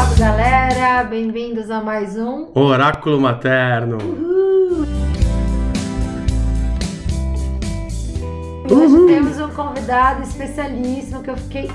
salve galera! Bem-vindos a mais um Oráculo materno. Hoje temos um convidado especialíssimo que eu fiquei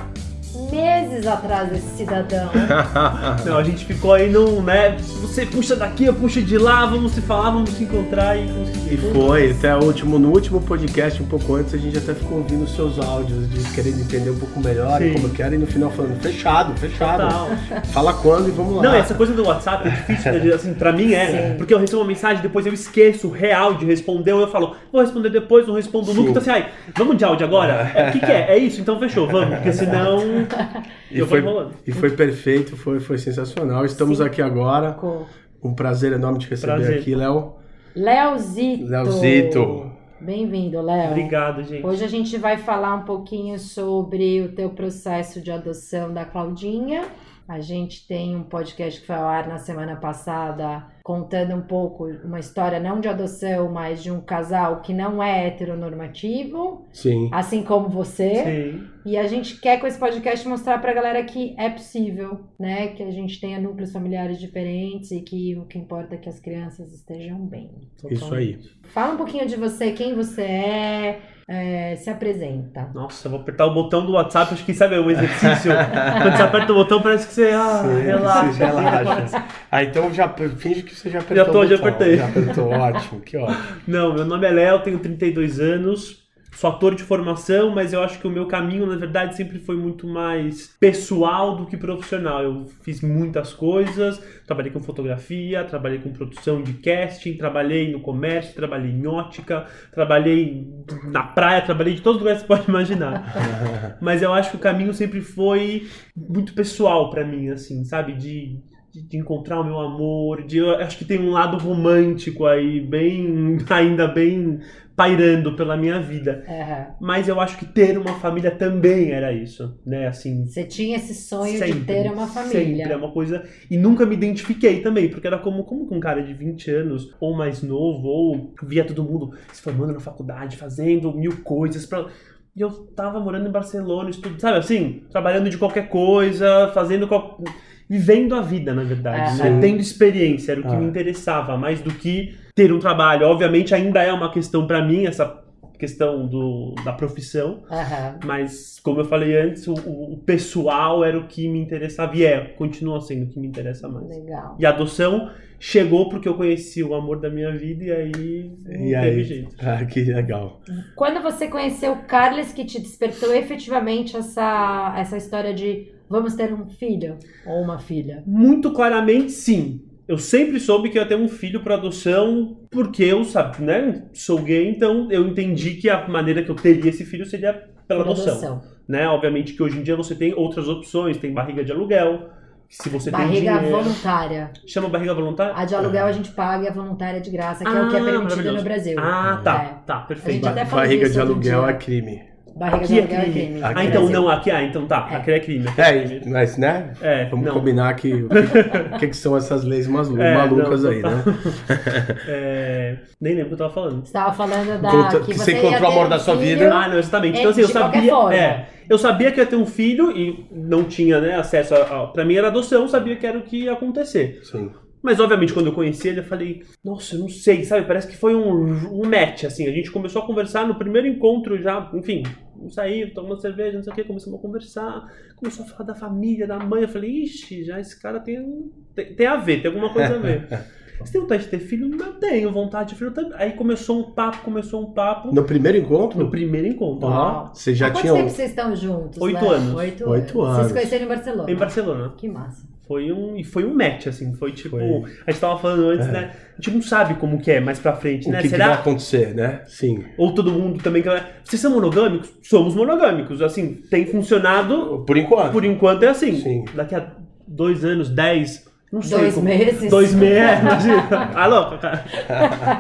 meses atrás desse cidadão. Não, a gente ficou aí num, né? Você puxa daqui, eu puxo de lá, vamos se falar, vamos se encontrar e E conseguir. foi, até o último, no último podcast, um pouco antes, a gente até ficou ouvindo os seus áudios, de querendo entender um pouco melhor Sim. como eu quero, e no final falando, fechado, fechado. Total. Fala quando e vamos lá. Não, essa coisa do WhatsApp é difícil, né? assim, pra mim é, porque eu recebo uma mensagem, depois eu esqueço real de responder, ou eu falo, vou responder depois, não respondo nunca, então assim, ai, vamos de áudio agora? É, O que, que é? É isso? Então fechou, vamos, porque senão e, foi, e foi perfeito, foi, foi sensacional. Estamos aqui agora. Com Um prazer enorme te receber Prazer. aqui, Léo. Leozito. Leozito. Bem-vindo, Léo. Obrigado, gente. Hoje a gente vai falar um pouquinho sobre o teu processo de adoção da Claudinha. A gente tem um podcast que foi ao ar na semana passada contando um pouco uma história não de adoção, mas de um casal que não é heteronormativo, Sim. assim como você. Sim. E a gente quer com esse podcast mostrar pra galera que é possível, né? Que a gente tenha núcleos familiares diferentes e que o que importa é que as crianças estejam bem. Isso aí. Fala um pouquinho de você, quem você é, é, se apresenta. Nossa, eu vou apertar o botão do WhatsApp, acho que sabe, é um exercício. Quando você aperta o botão, parece que você. Ah, Sim, relaxa. você relaxa. Ah, então já finge que você já apertou. Já tô, o já apertei. Já apertou, ótimo, que ótimo. Não, meu nome é Léo, tenho 32 anos, sou ator de formação, mas eu acho que o meu caminho, na verdade, sempre foi muito mais pessoal do que profissional. Eu fiz muitas coisas, trabalhei com fotografia, trabalhei com produção de casting, trabalhei no comércio, trabalhei em ótica, trabalhei na praia, trabalhei de todos os lugares que você pode imaginar. Mas eu acho que o caminho sempre foi muito pessoal pra mim, assim, sabe? De, de, de encontrar o meu amor, de, acho que tem um lado romântico aí, bem, ainda bem pairando pela minha vida. Aham. Mas eu acho que ter uma família também era isso, né? Assim, Você tinha esse sonho de Sempre, ter uma família. Sempre é uma coisa. E nunca me identifiquei também, porque era como, como que um cara de 20 anos, ou mais novo, ou via todo mundo se formando na faculdade, fazendo mil coisas pra. E eu tava morando em Barcelona, estudo, sabe assim? Trabalhando de qualquer coisa, fazendo. qual- Vivendo a vida, na verdade, Ah. né? Tendo experiência, era o que Ah. me interessava, mais do que ter um trabalho. Obviamente, ainda é uma questão pra mim, essa questão do, da profissão. Aham. Mas, como eu falei antes, o, o- pessoal era o que me interessava e é, continua sendo o que me interessa mais. Legal. E a adoção chegou porque eu conheci o amor da minha vida e aí não E teve aí? jeito. Ah, que legal. Quando você conheceu o Carlos que te despertou efetivamente essa, essa história de vamos ter um filho ou uma filha? Muito claramente, sim. Eu sempre soube que eu ia ter um filho para adoção porque eu sabe, né, sou gay, então eu entendi que a maneira que eu teria esse filho seria pela Por adoção. Né? Obviamente que hoje em dia você tem outras opções, tem barriga de aluguel, que se você Barriga tem dinheiro, voluntária. chama barriga voluntária? A de aluguel a gente paga e a voluntária é de graça, que é o que é Ah, permitido no Brasil. Ah, tá, É. tá, A perfeito. gente até falou Barriga de aluguel é crime. Barriga Aqui de é aluguel é crime. Ah, no então Brasil. não, aqui, ah, então tá, É. aqui é crime. aqui É, crime. mas né? É, Vamos não. combinar que o que, que que são essas leis malu- É, malucas não, aí, né? É, nem lembro o que eu tava falando. Você estava falando da Conta- que que você encontrou o amor um da sua vida. Ah, não, exatamente. É, Então assim, eu sabia, forma. é, eu sabia que ia ter um filho e não tinha, né, acesso a, a para mim era adoção, eu sabia que era o que ia acontecer. Sim. Mas obviamente quando eu conheci ele, eu falei, nossa, eu não sei, sabe? Parece que foi um, um match assim. A gente começou a conversar no primeiro encontro já, enfim, saí, tomando cerveja, não sei o que, começamos a conversar, começou a falar da família, da mãe. Eu falei, ixi, já esse cara tem, tem, tem a ver, tem alguma coisa a ver. Você tem vontade de ter filho? Não tenho vontade de filho também. Aí começou um papo, começou um papo No primeiro encontro? no primeiro encontro. Ó, você já Há quanto tinha tempo um... vocês estão juntos? Oito Léo? anos. Oito, Oito Vocês anos. se conheceram em Barcelona? Em Barcelona. Que massa. Foi um, e foi um match, assim, foi tipo. Foi. A gente tava falando antes, É. né? A gente não sabe como que é mais pra frente, O né? que, que vai acontecer, né? Sim. Ou todo mundo também. Vocês são monogâmicos? Somos monogâmicos. Assim, tem funcionado. Por enquanto. Por enquanto é assim. Sim. Daqui a dois anos, dez. Não sei Dois como- meses. Dois meses, imagina. Alô, cara.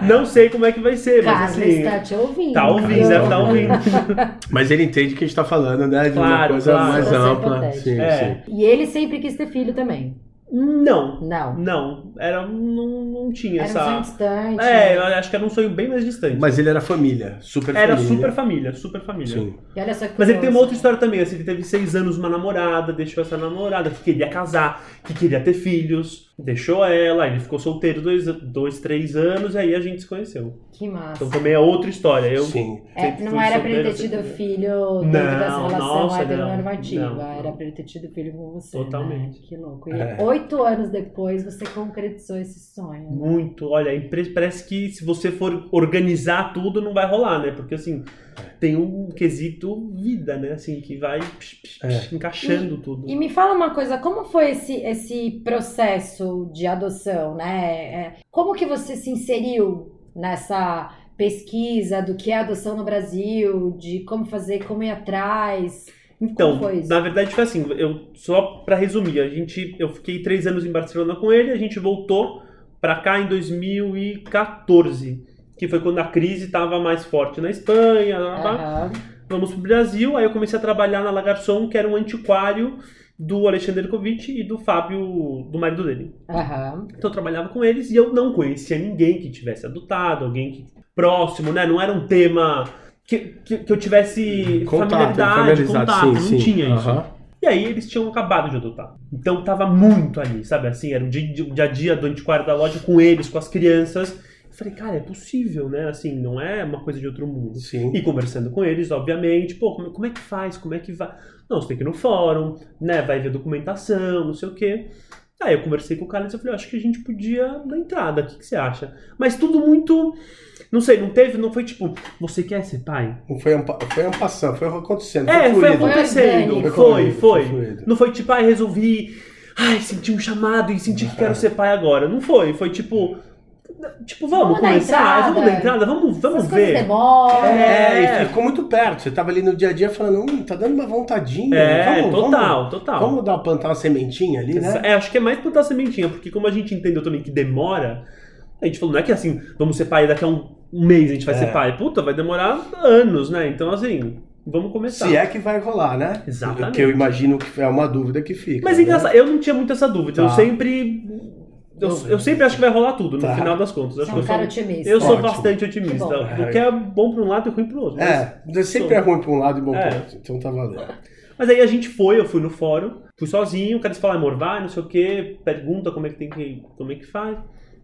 Não sei como é que vai ser, mas Carlos assim. está te ouvindo. Tá ouvindo, deve estar ouvindo. Mas ele entende que a gente tá falando, né? De uma Claro, coisa claro. mais é ampla. Sim, É. sim. E ele sempre quis ter filho também. Não, Não. não. Era, não, não tinha Era um sonho essa. distante. É, eu acho que era um sonho bem mais distante. Mas ele era família, super Era família. super família, super família. Sim. E olha só que Mas ele tem uma outra história também, assim, ele teve seis anos uma namorada, deixou essa namorada, que queria casar, que queria ter filhos, deixou ela, ele ficou solteiro dois, dois três anos, e aí a gente se conheceu. Que massa. Então também é outra história. Eu Sim. É, não era pra ele ter tido filho dentro Não, dessa relação nossa, heteronormativa. não, não. Era pra ele ter tido filho com você. Totalmente. Né? Que louco. E É. oito anos depois você concretizou esse sonho. né? Muito, olha, parece que se você for organizar tudo, não vai rolar, né? Porque assim, tem um quesito vida, né? Assim, que vai psh, psh, psh, encaixando tudo. E me fala uma coisa, como foi esse, esse processo de adoção, né? É, Como que você se inseriu nessa pesquisa do que é adoção no Brasil, de como fazer, como ir atrás? Então, como foi isso? na verdade foi assim, eu só pra resumir, a gente, eu fiquei três anos em Barcelona com ele, a gente voltou pra cá em 2014, que foi quando a crise estava mais forte na Espanha. Aham. vamos pro Brasil, aí eu comecei a trabalhar na Lagarçon, que era um antiquário do Alexander Kovic e do Fábio, do marido dele. Aham. Então eu trabalhava com eles e eu não conhecia ninguém que tivesse adotado, alguém que, próximo, né? Não era um tema que, que, que eu tivesse Contato, familiaridade, contato, sim, não sim. tinha isso. E aí eles tinham acabado de adotar. Então tava muito ali, sabe? Assim, era o dia, o dia a dia do antiquário da loja com eles, com as crianças. Falei, cara, é possível, né? Assim, não é uma coisa de outro mundo. Sim. E conversando com eles, obviamente, pô, como, como é que faz? Como é que vai? Não, você tem que ir no fórum, né? Vai ver documentação, não sei o quê. Aí eu conversei com o cara e eu falei, acho que a gente podia dar entrada, o que, que você acha? Mas tudo muito. Não sei, não teve, não foi tipo, você quer ser pai? Não foi um, foi um passando, foi acontecendo. É, foi acontecendo. Foi, Foi foi. fluido. Não foi tipo, ai, resolvi. Ai, senti um chamado e senti que quero ser pai agora. Não foi. Foi tipo. Tipo, vamos, Vamos dar começar? entrada. Vamos dar entrada? Vamos, vamos Essas ver. demoram. É, É. e ficou muito perto. Você tava ali no dia a dia falando, hum, tá dando uma vontadinha. É, vamos, total, vamos, total. Vamos dar, plantar uma sementinha ali, né? É, acho que é mais plantar sementinha, porque como a gente entendeu também que demora, a gente falou, não é que assim, vamos ser pai daqui a um, mês a gente vai É. ser pai. Puta, vai demorar anos, né? Então, assim, vamos começar. Se é que vai rolar, né? Exatamente. Que eu imagino que é uma dúvida que fica. Mas é né? engraçado, eu não tinha muito essa dúvida. Eu Tá. sempre. Eu, eu sempre acho que vai rolar tudo, no Tá. final das contas. Eu Você acho é que um eu cara sou, otimista. eu sou Ótimo. bastante otimista. Que bom. Do que é bom pra um lado e ruim pro outro. mas- É, sempre é ruim pra um lado e bom É. pro outro. Então tá valendo. Mas aí a gente foi, eu fui no fórum, fui sozinho, o cara disse, fala, amor, vai, não sei o que, pergunta como é que tem que. como é que faz.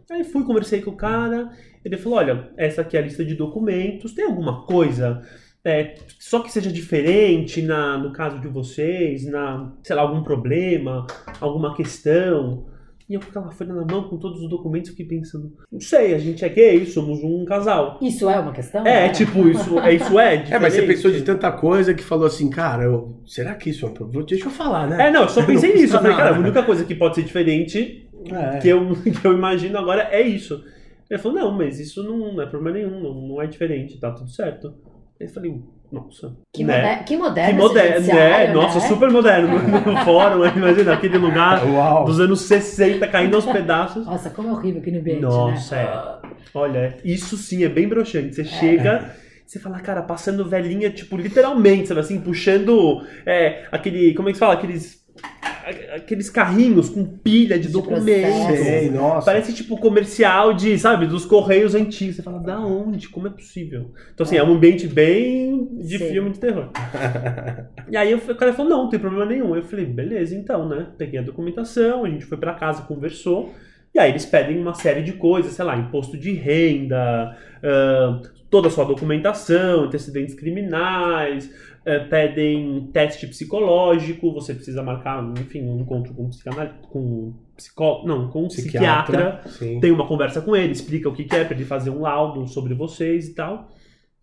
Aí fui, conversei com o cara, ele falou, olha, essa aqui é a lista de documentos, tem alguma coisa é, só que seja diferente na, no caso de vocês, na, sei lá, algum problema, alguma questão. E eu com aquela folha na mão, com todos os documentos, fiquei pensando, não sei, a gente é gay, somos um casal. Isso é uma questão? É, né? tipo, isso é, isso é É, mas você pensou de tanta coisa que falou assim, cara, eu- será que isso é um problema? Deixa eu falar, né? É, não, eu só pensei Não nisso. Eu falei, cara, a única coisa que pode ser diferente É. que, eu, que eu imagino agora é isso. Ele falou, não, mas isso não, não é problema nenhum, não, não é diferente, tá tudo certo. Aí eu falei, nossa. Que, né? moder- que moderno. Que moderno, judiciário, né? Nossa, né? super moderno. No fórum, imagina, aquele lugar Uau. dos anos 60 caindo aos pedaços. Nossa, como é horrível aquele ambiente, Nossa, né? é. Olha, isso sim é bem broxante. Você chega, você fala, cara, passando velhinha, tipo, literalmente, sabe assim, puxando é, aquele. Como é que se fala? Aqueles. Aqueles carrinhos com pilha de, De documentos. processo. Sei, nossa. Parece tipo comercial de, sabe, dos correios antigos. Você fala, da onde? Como é possível? Então, assim, é um ambiente bem de Sim. filme de terror. E aí o cara falou, não, não tem problema nenhum. Eu falei, beleza, então, né? Peguei a documentação, a gente foi pra casa, conversou. E aí eles pedem uma série de coisas, sei lá, imposto de renda, ah, toda a sua documentação, antecedentes criminais, pedem teste psicológico, você precisa marcar, enfim, um encontro com um psicanalista, com psicó... não, com um psiquiatra. Sim. Tem uma conversa com ele, explica o que que é para ele fazer um laudo sobre vocês e tal.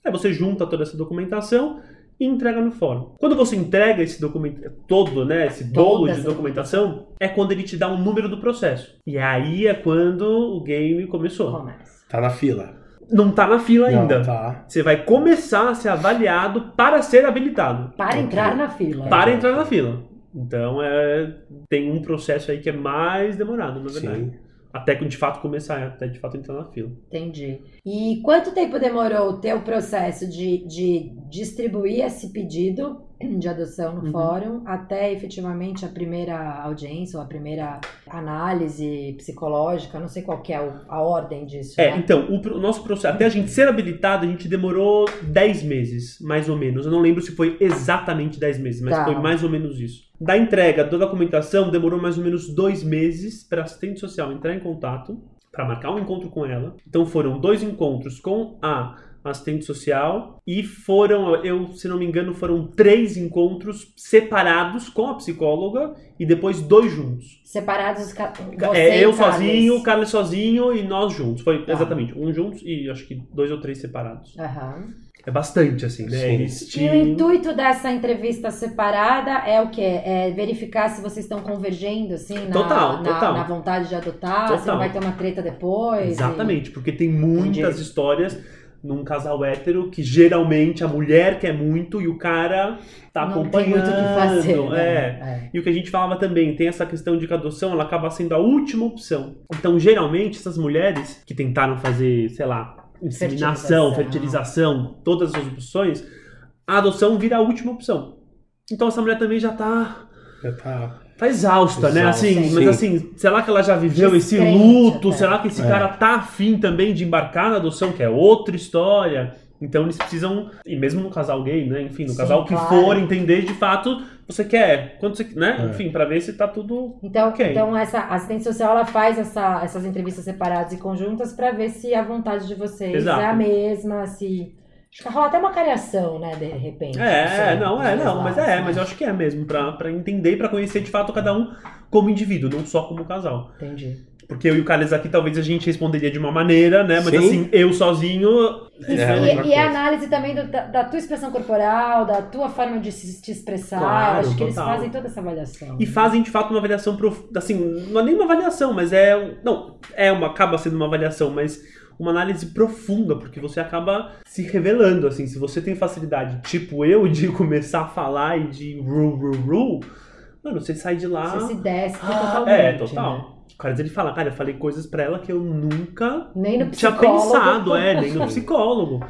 Aí você junta toda essa documentação e entrega no fórum. Quando você entrega esse documento todo, né, esse bolo Toda de documentação, é quando ele te dá um número do processo. E aí é quando o game começou. Começa. Tá na fila. Não tá na fila Não, ainda. tá. Você vai começar a ser avaliado para ser habilitado. Para entrar na fila. Para entrar na fila. Então é, tem um processo aí que é mais demorado, na verdade. Sim. Até que de fato começar, até de fato entrar na fila. Entendi. E quanto tempo demorou o teu processo de, de distribuir esse pedido de adoção no Uhum. fórum até efetivamente a primeira audiência ou a primeira análise psicológica? Não sei qual que é a ordem disso. É, né? então, o, o nosso processo, até a gente ser habilitado, a gente demorou 10 meses, mais ou menos. Eu não lembro se foi exatamente 10 meses, mas Tá. foi mais ou menos isso. Da entrega da documentação, demorou mais ou menos dois meses para assistente social entrar em contato, para marcar um encontro com ela. Então foram dois encontros com a assistente social e foram, eu se não me engano, foram três encontros separados com a psicóloga e depois dois juntos. Separados os ca... É, você eu e sozinho, o Carlos sozinho e nós juntos. Foi Tá. exatamente um juntos e acho que dois ou três separados. Aham. É bastante, assim, né? E o intuito dessa entrevista separada é o quê? É verificar se vocês estão convergendo, assim, na, Total, na, total. na vontade de adotar, se Total. não vai ter uma treta depois. e- Exatamente, porque tem muitas Entendi. histórias num casal hétero que geralmente a mulher quer muito e o cara tá não acompanhando. tem muito que fazer. né? É. É. E o que a gente falava também, tem essa questão de que a adoção ela acaba sendo a última opção. Então, geralmente, essas mulheres que tentaram fazer, sei lá, inseminação, Fertilização. fertilização, todas as opções, a adoção vira a última opção. Então, essa mulher também já tá Já tá. Tá exausta, né? Exausta. Assim, Sim. mas assim, será que ela já viveu esse luto? até. Será que esse É. cara tá afim também de embarcar na adoção, que é outra história? Então eles precisam, e mesmo no casal gay, né? Enfim, no Sim, casal que claro. for entender de fato você quer, quanto você, né? É. Enfim, pra ver se tá tudo Então, Ok. então essa assistente social ela faz essa- essas entrevistas separadas e conjuntas para ver se a vontade de vocês Exato. é a mesma, se acho que rola até uma cariação, né, de repente. É, sei, não, é, não, dois mas lados, é, né? mas eu acho que é mesmo, pra, pra entender e pra conhecer de fato cada um como indivíduo, não só como casal. Entendi. Porque eu e o Carlos aqui talvez a gente responderia de uma maneira, né? Mas Sim. assim, eu sozinho. E, É, e- outra e a coisa. análise também do- da, da tua expressão corporal, da tua forma de se, te expressar. Claro, acho que eles total. fazem toda essa avaliação. E fazem de fato uma avaliação prof... assim, não é nem uma avaliação, mas é. Não, é uma. acaba sendo uma avaliação, mas uma análise profunda, porque você acaba se revelando, assim, se você tem facilidade, tipo eu, de começar a falar e de ru, ru, ru, mano, você sai de lá. Você se desce Ah, totalmente. é, né? total. O Carlos ele fala, cara, eu falei coisas pra ela que eu nunca Nem no tinha pensado, é, nem no psicólogo.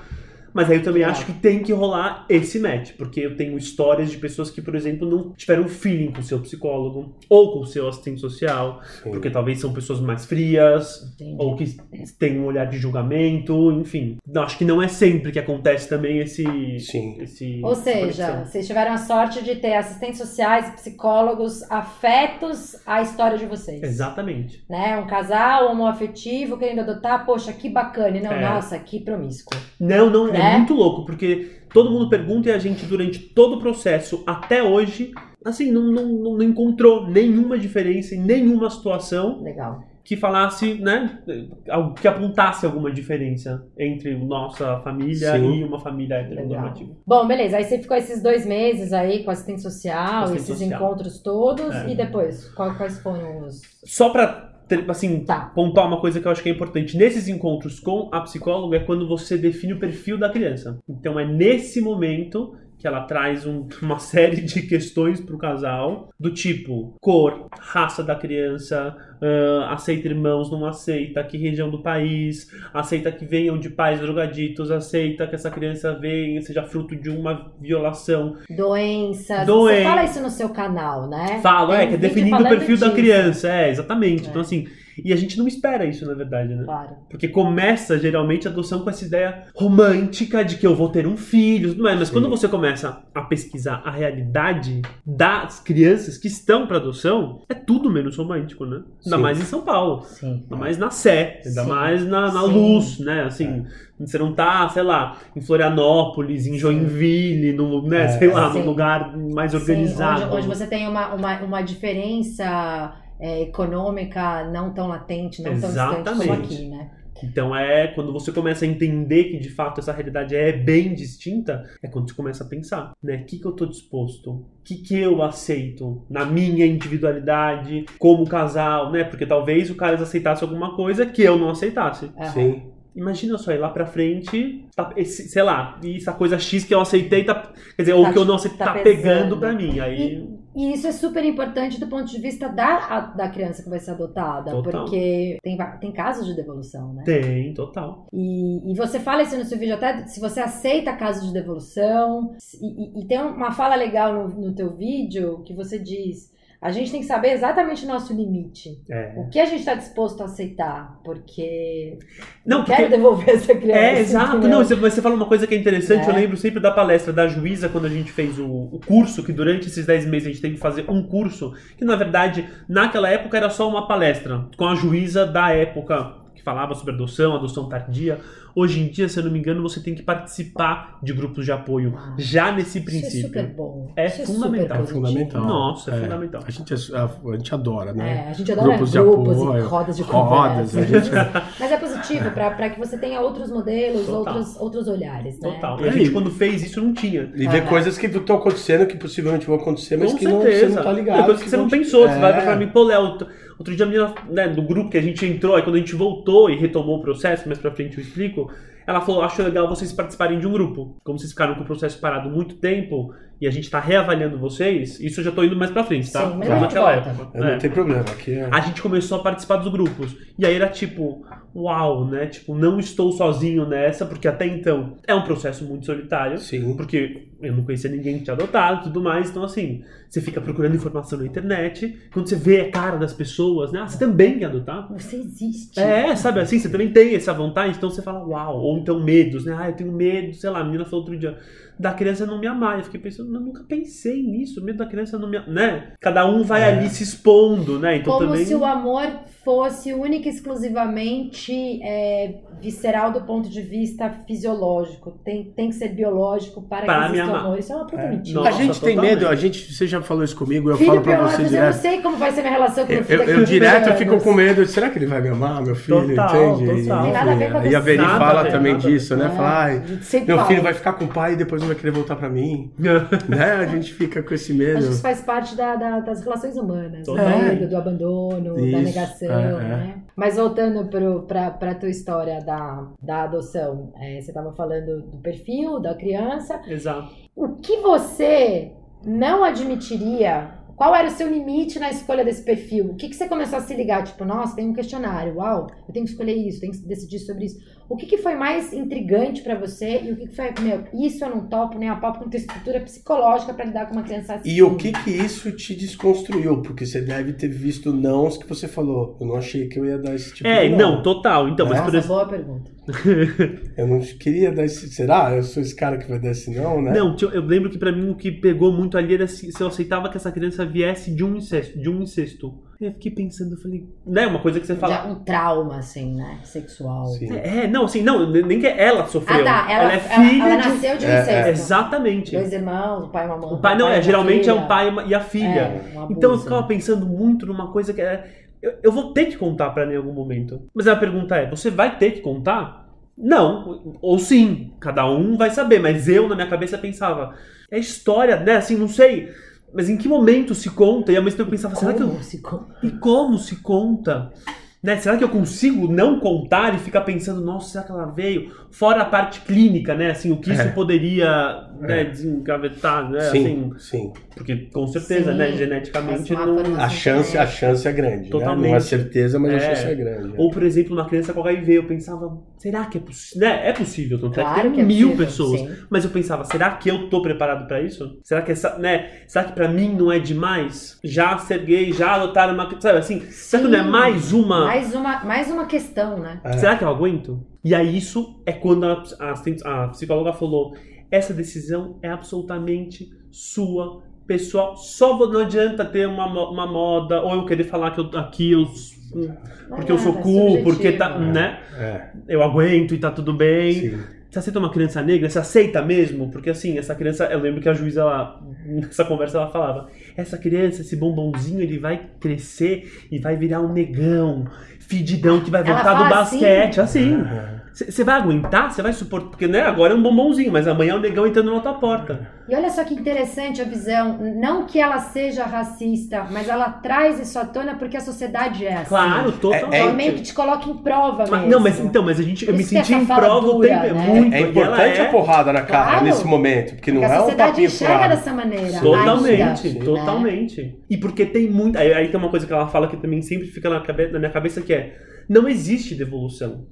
Mas aí eu também acho que tem que rolar esse match, porque eu tenho histórias de pessoas que, por exemplo, não tiveram feeling com o seu psicólogo ou com o seu assistente social, Sim. porque talvez são pessoas mais frias Entendi. ou que têm um olhar de julgamento, enfim. Acho que não é sempre que acontece também esse. Sim. esse Ou seja, conexão. vocês tiveram a sorte de ter assistentes sociais, psicólogos afetos à história de vocês. Exatamente. Né? Um casal homoafetivo querendo adotar, poxa, que bacana. E não, É. nossa, que promíscuo. Não, não, Né? é muito louco, porque todo mundo pergunta e a gente, durante todo o processo, até hoje, assim, não, não, não- não encontrou nenhuma diferença em nenhuma situação Legal. que falasse, né, algo que apontasse alguma diferença entre nossa família Sim. e uma família heteronormativa. Bom, beleza. Aí você ficou esses dois meses aí com assistente social, Assistente esses social. encontros todos. É. E depois, qual- quais foram os. Só pra, assim, Tá. pontuar uma coisa que eu acho que é importante. Nesses encontros com a psicóloga é quando você define o perfil da criança. Então é nesse momento que ela traz um- uma série de questões pro casal, do tipo cor, raça da criança, ah, aceita irmãos, não aceita, que região do país, aceita que venham de pais drogaditos, aceita que essa criança venha, seja fruto de uma violação. Doenças. Doen- Você fala isso no seu canal, né? Falo, Tem é, um que é definindo o perfil da disso. criança, é, exatamente. É. Então assim, e a gente não espera isso, na verdade, né? Claro. Porque começa geralmente a adoção com essa ideia romântica de que eu vou ter um filho, tudo mais. Mas Sim. quando você começa a pesquisar a realidade das crianças que estão para adoção, é tudo menos romântico, né? Ainda Sim. mais em São Paulo. Sim. Ainda mais na Sé, ainda Sim. mais na, na luz, né? Assim, você não tá, sei lá, em Florianópolis, em Joinville, no, né, É. sei lá, num lugar mais Sim, organizado. onde, onde você tem uma, uma, uma diferença é, econômica não tão latente, não tão distante como Exatamente. aqui, né? Então é quando você começa a entender que de fato essa realidade é bem distinta, é quando você começa a pensar, né? O que, que eu tô disposto? O que, que eu aceito na minha individualidade, como casal, né? Porque talvez o cara aceitasse alguma coisa que eu não aceitasse. Aham. Sim. Imagina só, ir lá pra frente, tá, esse- sei lá, e essa coisa X que eu aceitei, tá, quer dizer, ou Tá que eu não te- aceitei, tá tá, pegando pra mim. Aí. E isso é super importante do ponto de vista da, da criança que vai ser adotada, Total. porque tem, tem casos de devolução, né? Tem, total. E, e você fala isso no seu vídeo até se você aceita casos de devolução. E, e- e tem uma fala legal no, no teu vídeo que você diz: a gente tem que saber exatamente o nosso limite. É. O que a gente está disposto a aceitar? Porque Não, eu quero porque... devolver essa criança. É, exato. Não, você, você fala uma coisa que é interessante. É. Eu lembro sempre da palestra da juíza quando a gente fez o, o curso, que durante esses 10 meses a gente teve que fazer um curso, que na verdade, naquela época era só uma palestra com a juíza da época que falava sobre adoção, adoção tardia. Hoje em dia, se eu não me engano, você tem que participar de grupos de apoio Ah. já nesse Isso é princípio. super bom. É Isso fundamental. super É fundamental. Nossa, é É. fundamental. A gente, a, a gente adora, né? É, a gente adora Grupos de grupos apoio, e rodas de rodas, conversa. a gente- Mas é positivo para que você tenha outros modelos, Total. outros, outros olhares, né? Total. E É, a gente, quando fez isso, não tinha. E ver coisas que estão acontecendo, que possivelmente vão acontecer, mas Com que não, certeza. você não tá ligado. Tem coisa que você não pensou. Você É. vai pra mim, pô, Léo, outro- dia a menina né, do grupo que a gente entrou, aí quando a gente voltou e retomou o processo, mais pra frente eu explico, ela falou, acho legal vocês participarem de um grupo. Como vocês ficaram com o processo parado muito tempo e a gente tá reavaliando vocês, isso eu já tô indo mais pra frente, tá? Sim, naquela época. É. Não tem problema. Aqui é... A gente começou a participar dos grupos. E aí era tipo, uau, né? Tipo, não estou sozinho nessa, porque até então é um processo muito solitário. Sim. Porque eu não conhecia ninguém que tinha adotado e tudo mais. Então, assim, você fica procurando informação na internet. Quando você vê a cara das pessoas, né? Ah, você também quer adotar? Você existe. É, sabe assim, você também tem essa vontade, então você fala, uau. Ou então medos, né? Ah, eu tenho medo, sei lá, a menina falou outro dia, da criança não me amar. Eu fiquei pensando, eu nunca pensei nisso, medo da criança não me amar, né? Cada um vai É. ali se expondo, né? Então Como também. se o amor fosse única e exclusivamente é, visceral do ponto de vista fisiológico. Tem, tem que ser biológico para, Para que me exista amor. Isso é uma puta É. mentira. Nossa, a gente tem totalmente. medo, a gente, você já falou isso comigo, eu Filho falo pra biológico, você eu não direto. sei como vai ser minha relação com o Eu, meu filho eu, daqui a direto 20 fico com medo, será que ele vai me amar, meu filho? Total, Entende? total. Tem nada a ver com e a Veri fala ver, também nada disso, né? É, Fala, ai, meu fala. filho vai ficar com o pai e depois não vai querer voltar pra mim. né? A gente fica com esse medo. Acho que isso faz parte da- da- das relações humanas, medo, do abandono, da Isso, negação, é, né? Mas voltando pra, pra tua história da, da adoção, é, você estava falando do perfil da criança. Exato. O que você não admitiria? Qual era o seu limite na escolha desse perfil? O que, que você começou a se ligar? Tipo, nossa, tem um questionário, uau, eu tenho que escolher isso, tenho que decidir sobre isso. O que, que foi mais intrigante pra você e o que, que foi, meu, isso eu não topo, nem a papo com tua estrutura psicológica pra lidar com uma criança assim? E o que que isso te desconstruiu? Porque você deve ter visto nãos que você falou. Eu não achei que eu ia dar esse tipo É, de não, total. Então, mas É. por Nossa, exemplo. boa pergunta. Eu não queria dar esse. Será? Eu sou esse cara que vai dar esse não, né? Não, eu lembro que pra mim o que pegou muito ali era se, se eu aceitava que essa criança viesse de um incesto. De um incesto. Eu fiquei pensando, eu falei. Né, uma coisa que você fala. Já um trauma, assim, né? Sexual. Sim. É, não, assim, não, nem que ela sofreu. Ah, tá. Ela, é ela, filha ela de um- nasceu de um É, é. Exatamente. Dois irmãos, o pai e uma mãe. O pai não é, geralmente é o pai e a filha. É, um Então eu ficava pensando muito numa coisa que é. Eu, eu vou ter que contar pra ela em algum momento. Mas a pergunta é: você vai ter que contar? Não. Ou sim. Cada um vai saber. Mas eu, na minha cabeça, pensava: é história, né? Assim, não sei. Mas em que momento se conta? E ao mesmo tempo eu pensava: será que eu. Como se conta? E como se conta? Né? Será que eu consigo não contar e ficar pensando, nossa, será que ela veio? Fora a parte clínica, né? Assim, o que isso É. poderia né, É. desengavetar, né? sim, Assim, sim. porque com certeza, Sim. né? Geneticamente não. A chance, a genética. chance é grande. Totalmente. Né? Não é certeza, mas a É. chance é grande. Ou, por exemplo, uma criança com HIV, eu pensava, será que é possível? Né? É possível, tanto é que Claro tem que é mil possível, pessoas. sim. Mas eu pensava, será que eu tô preparado pra isso? Será que essa, né? Será que pra mim não é demais? Já ser gay, já adotar uma, sabe assim? Será que não é Sim. mais uma Mais uma, mais uma questão, né? É. Será que eu aguento? E aí isso é quando a, a- a psicóloga falou: essa decisão é absolutamente sua, pessoal. Só não adianta ter uma, uma moda, ou eu querer falar que eu, aqui eu. Porque eu sou é cool, subjetivo. porque tá. É. né? É, Eu aguento e tá tudo bem. sim. Você aceita uma criança negra? Você aceita mesmo? Porque assim, essa criança, eu lembro que a juíza, ela, nessa conversa, ela falava: essa criança, esse bombonzinho, ele vai crescer e vai virar um negão, fedidão, que vai voltar do assim? basquete. Assim. Você vai aguentar? Você vai suportar? Porque, né, agora é um bombonzinho, mas amanhã é o negão entrando na tua porta. E olha só que interessante a visão. Não que ela seja racista, mas ela traz isso à tona porque a sociedade é assim. Claro, totalmente. É- Ela meio que te coloca em prova Mas- mesmo. não, mas então, mas a gente, eu me Isso que senti essa em prova o dura, tempo né? muito. É ela importante é- a porrada na cara Claro. nesse momento, porque não Porque é a um sociedade papinho enxerga furado. dessa maneira. Totalmente, ainda, né? Totalmente. E porque tem muito. Aí, aí tem uma coisa que ela fala que também sempre fica na, cabe- na minha cabeça que é: não existe devolução.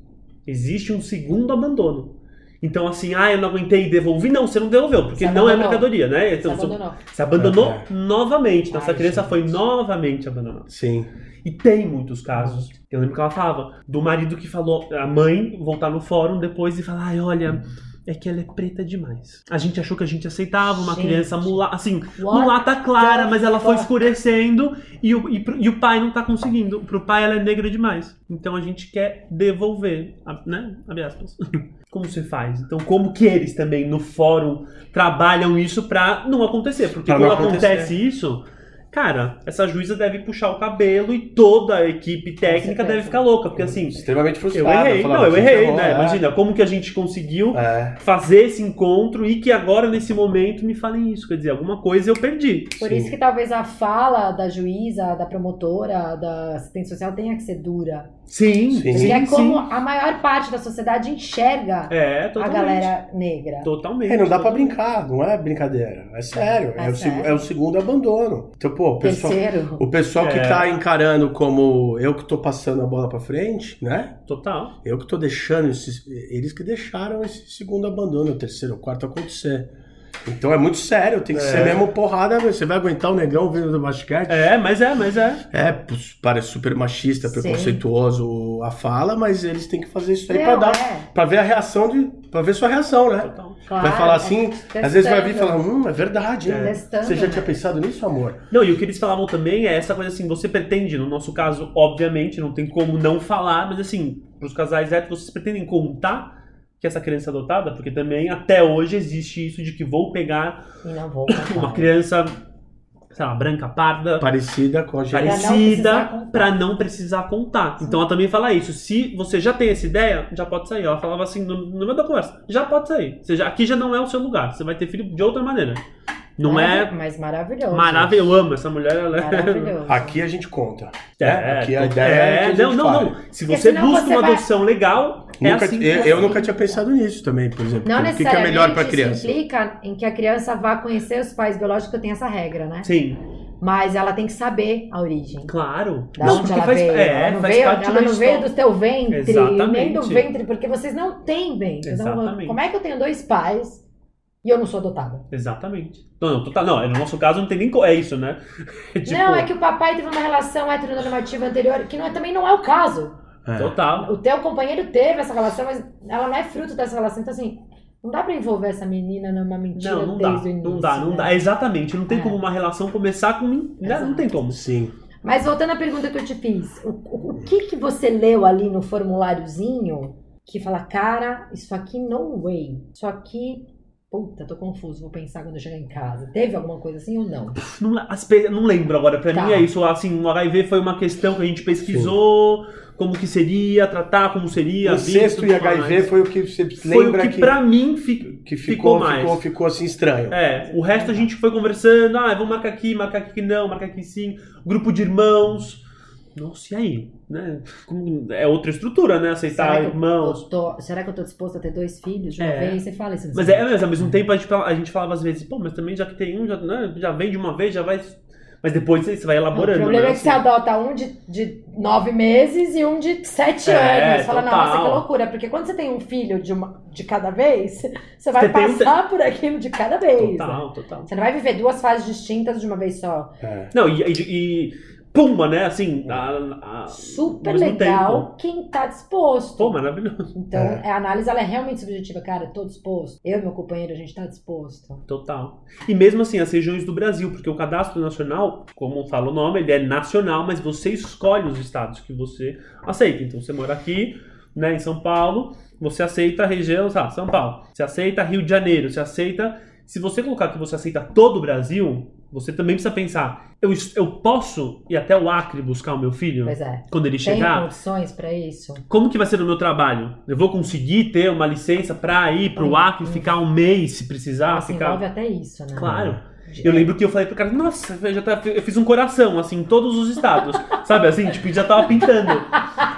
Existe um segundo abandono. Então, assim, ah, eu não aguentei e devolvi. Não, você não devolveu, porque Você não é mercadoria, né? Você Então, são- abandonou. você abandonou É. novamente. Então, essa Ai, criança gente. foi novamente abandonada. Sim. E tem muitos casos. Eu lembro que ela falava do marido que falou, a mãe voltar no fórum depois e falar: ai, olha, é que ela é preta demais. A gente achou que a gente aceitava uma Gente. criança mulata, assim, What mulata clara, mas ela foi fuck? escurecendo e o, e, pro- e o pai não tá conseguindo. Pro pai ela é negra demais. Então a gente quer devolver, a- né? Abre aspas. Como você faz? Então, como que eles também no fórum trabalham isso pra não acontecer? Porque Pra quando não acontecer. acontece isso, cara, essa juíza deve puxar o cabelo e toda a equipe técnica deve ficar louca, porque assim, Extremamente eu frustrado. errei, não, eu "Gente, errei, errou", né? é. Imagina, como que a gente conseguiu É. fazer esse encontro e que agora, nesse momento, me falem isso. Quer dizer, alguma coisa eu perdi. Por Sim. isso que talvez a fala da juíza, da promotora, da assistente social tenha que ser dura. Sim, Sim. Porque é como a maior parte da sociedade enxerga É, a galera negra. Totalmente. É, não dá pra totalmente. brincar, não é brincadeira. É sério. É, É o, seg- sério. é o segundo abandono. Então, pô, o pessoal, Terceiro. o pessoal que É. tá encarando como eu que tô passando a bola pra frente, né? Total. Eu que tô deixando esses. Eles que deixaram esse segundo abandono, o terceiro, o quarto acontecer. Então é muito sério, tem que É. ser mesmo porrada. Você vai aguentar o negão vindo do basquete? É, mas é, mas é. É, parece super machista, Sim. preconceituoso a fala, mas eles têm que fazer isso aí pra dar. é. Pra ver a reação de. pra ver sua reação, né? Total. Claro, vai falar é assim, testando. às vezes vai vir e falar, hum, é verdade? Testando, Você já né? tinha pensado nisso, amor? Não, e o que eles falavam também é essa coisa assim, você pretende, no nosso caso, obviamente, não tem como não falar, mas assim, pros casais héteros, vocês pretendem contar que essa criança é adotada? Porque também, até hoje, existe isso de que vou pegar vou uma criança, sei lá, branca, parda, Parecida com a gente. parecida, pra não precisar contar. Então ela também fala isso. Se você já tem essa ideia, já pode sair. Ela falava assim no, no meio da conversa: já pode sair. Você já- aqui já não é o seu lugar. Você vai ter filho de outra maneira. Não é Mas maravilhoso. maravilhoso. Eu amo essa mulher. Ela é... Maravilhoso. Aqui a gente conta. É, né? Aqui a tô- ideia é, que a gente não, não, fale. não. Se Porque você busca você uma vai- adoção legal, é Nunca- assim. eu, que eu nunca tinha pensado nisso também, por exemplo. Não o que, é necessariamente melhor pra isso criança? implica em que a criança vá conhecer os pais biológicos, que tem essa regra, né? Sim, Mas ela tem que saber a origem. claro. Da não, onde porque ela faz, veio. é, ela não, faz veio, parte ela não veio do teu ventre, nem Exatamente. do ventre, porque vocês não têm ventre. Então, Exatamente. como é que eu tenho dois pais e eu não sou adotada? Exatamente. Não, não, total, não, no nosso caso não tem nem. É isso, né? Tipo, Não, é que o papai teve uma relação heteronormativa anterior, que não é- também não é o caso. É. Total. O teu companheiro teve essa relação, mas ela não é fruto dessa relação. Então, assim, não dá pra envolver essa menina numa mentira Não, não dá. desde o início. Não dá, não né? dá. Exatamente. Não tem É. como uma relação começar com. Né? Não tem como. Sim. Mas voltando à pergunta que eu te fiz, o, o- o que que você leu ali no formuláriozinho que fala, cara, isso aqui no way, isso aqui, puta, tô confuso, vou pensar quando eu chegar em casa. Teve alguma coisa assim ou não? Não, as não lembro agora. Pra Tá. mim é isso. Assim, o HIV foi uma questão que a gente pesquisou. Como que seria tratar, como seria. O sexto e HIV mais. foi o que você Foi o lembra que, que, pra mim fi- que ficou ficou, mais. ficou, ficou assim estranho. É, o resto a gente foi conversando, ah, vamos marcar aqui, marcar aqui que não, marcar aqui sim, grupo de irmãos. Nossa, e aí? Né? Como- é outra estrutura, né? Aceitar será, irmãos. eu tô, será que eu tô disposta a ter dois filhos de uma É. vez? Você fala isso. Mas é, mas ao mesmo tempo a gente, a gente falava às vezes, pô, mas também já que tem um, já, né, já vem de uma vez, já vai. Mas depois você vai Não, elaborando. o problema né, é que você assim. adota um de, de nove meses e um de sete É, anos. Você fala, total. nossa, que loucura. Porque quando você tem um filho de, uma, de cada vez, você vai Você tem um- passar por aquilo de cada vez. né? Total, total. Você não vai viver duas fases distintas de uma vez só. É. Não, e, e, e pumba, né? Assim, a, a- Super legal tempo. quem tá disposto. Pô, maravilhoso. Então, É. a análise ela é realmente subjetiva. Cara, tô disposto. Eu e meu companheiro, a gente tá disposto. Total. E mesmo assim, as regiões do Brasil, porque o cadastro nacional, como fala o nome, ele é nacional, mas você escolhe os estados que você aceita. Então, você mora aqui, né, em São Paulo, você aceita a região, sei lá, São Paulo. Você aceita Rio de Janeiro, você aceita se você colocar que você aceita todo o Brasil, você também precisa pensar, eu, eu posso ir até o Acre buscar o meu filho Pois é. quando ele Tem chegar? condições pra isso? Como que vai ser no meu trabalho? Eu vou conseguir ter uma licença pra ir pro Hum, Acre, ficar um mês se precisar, Nossa, ficar... envolve até isso, né? Claro. Eu lembro que eu falei pro cara, nossa, eu já tá, eu fiz um coração, assim, em todos os estados. sabe assim? Tipo, já tava pintando.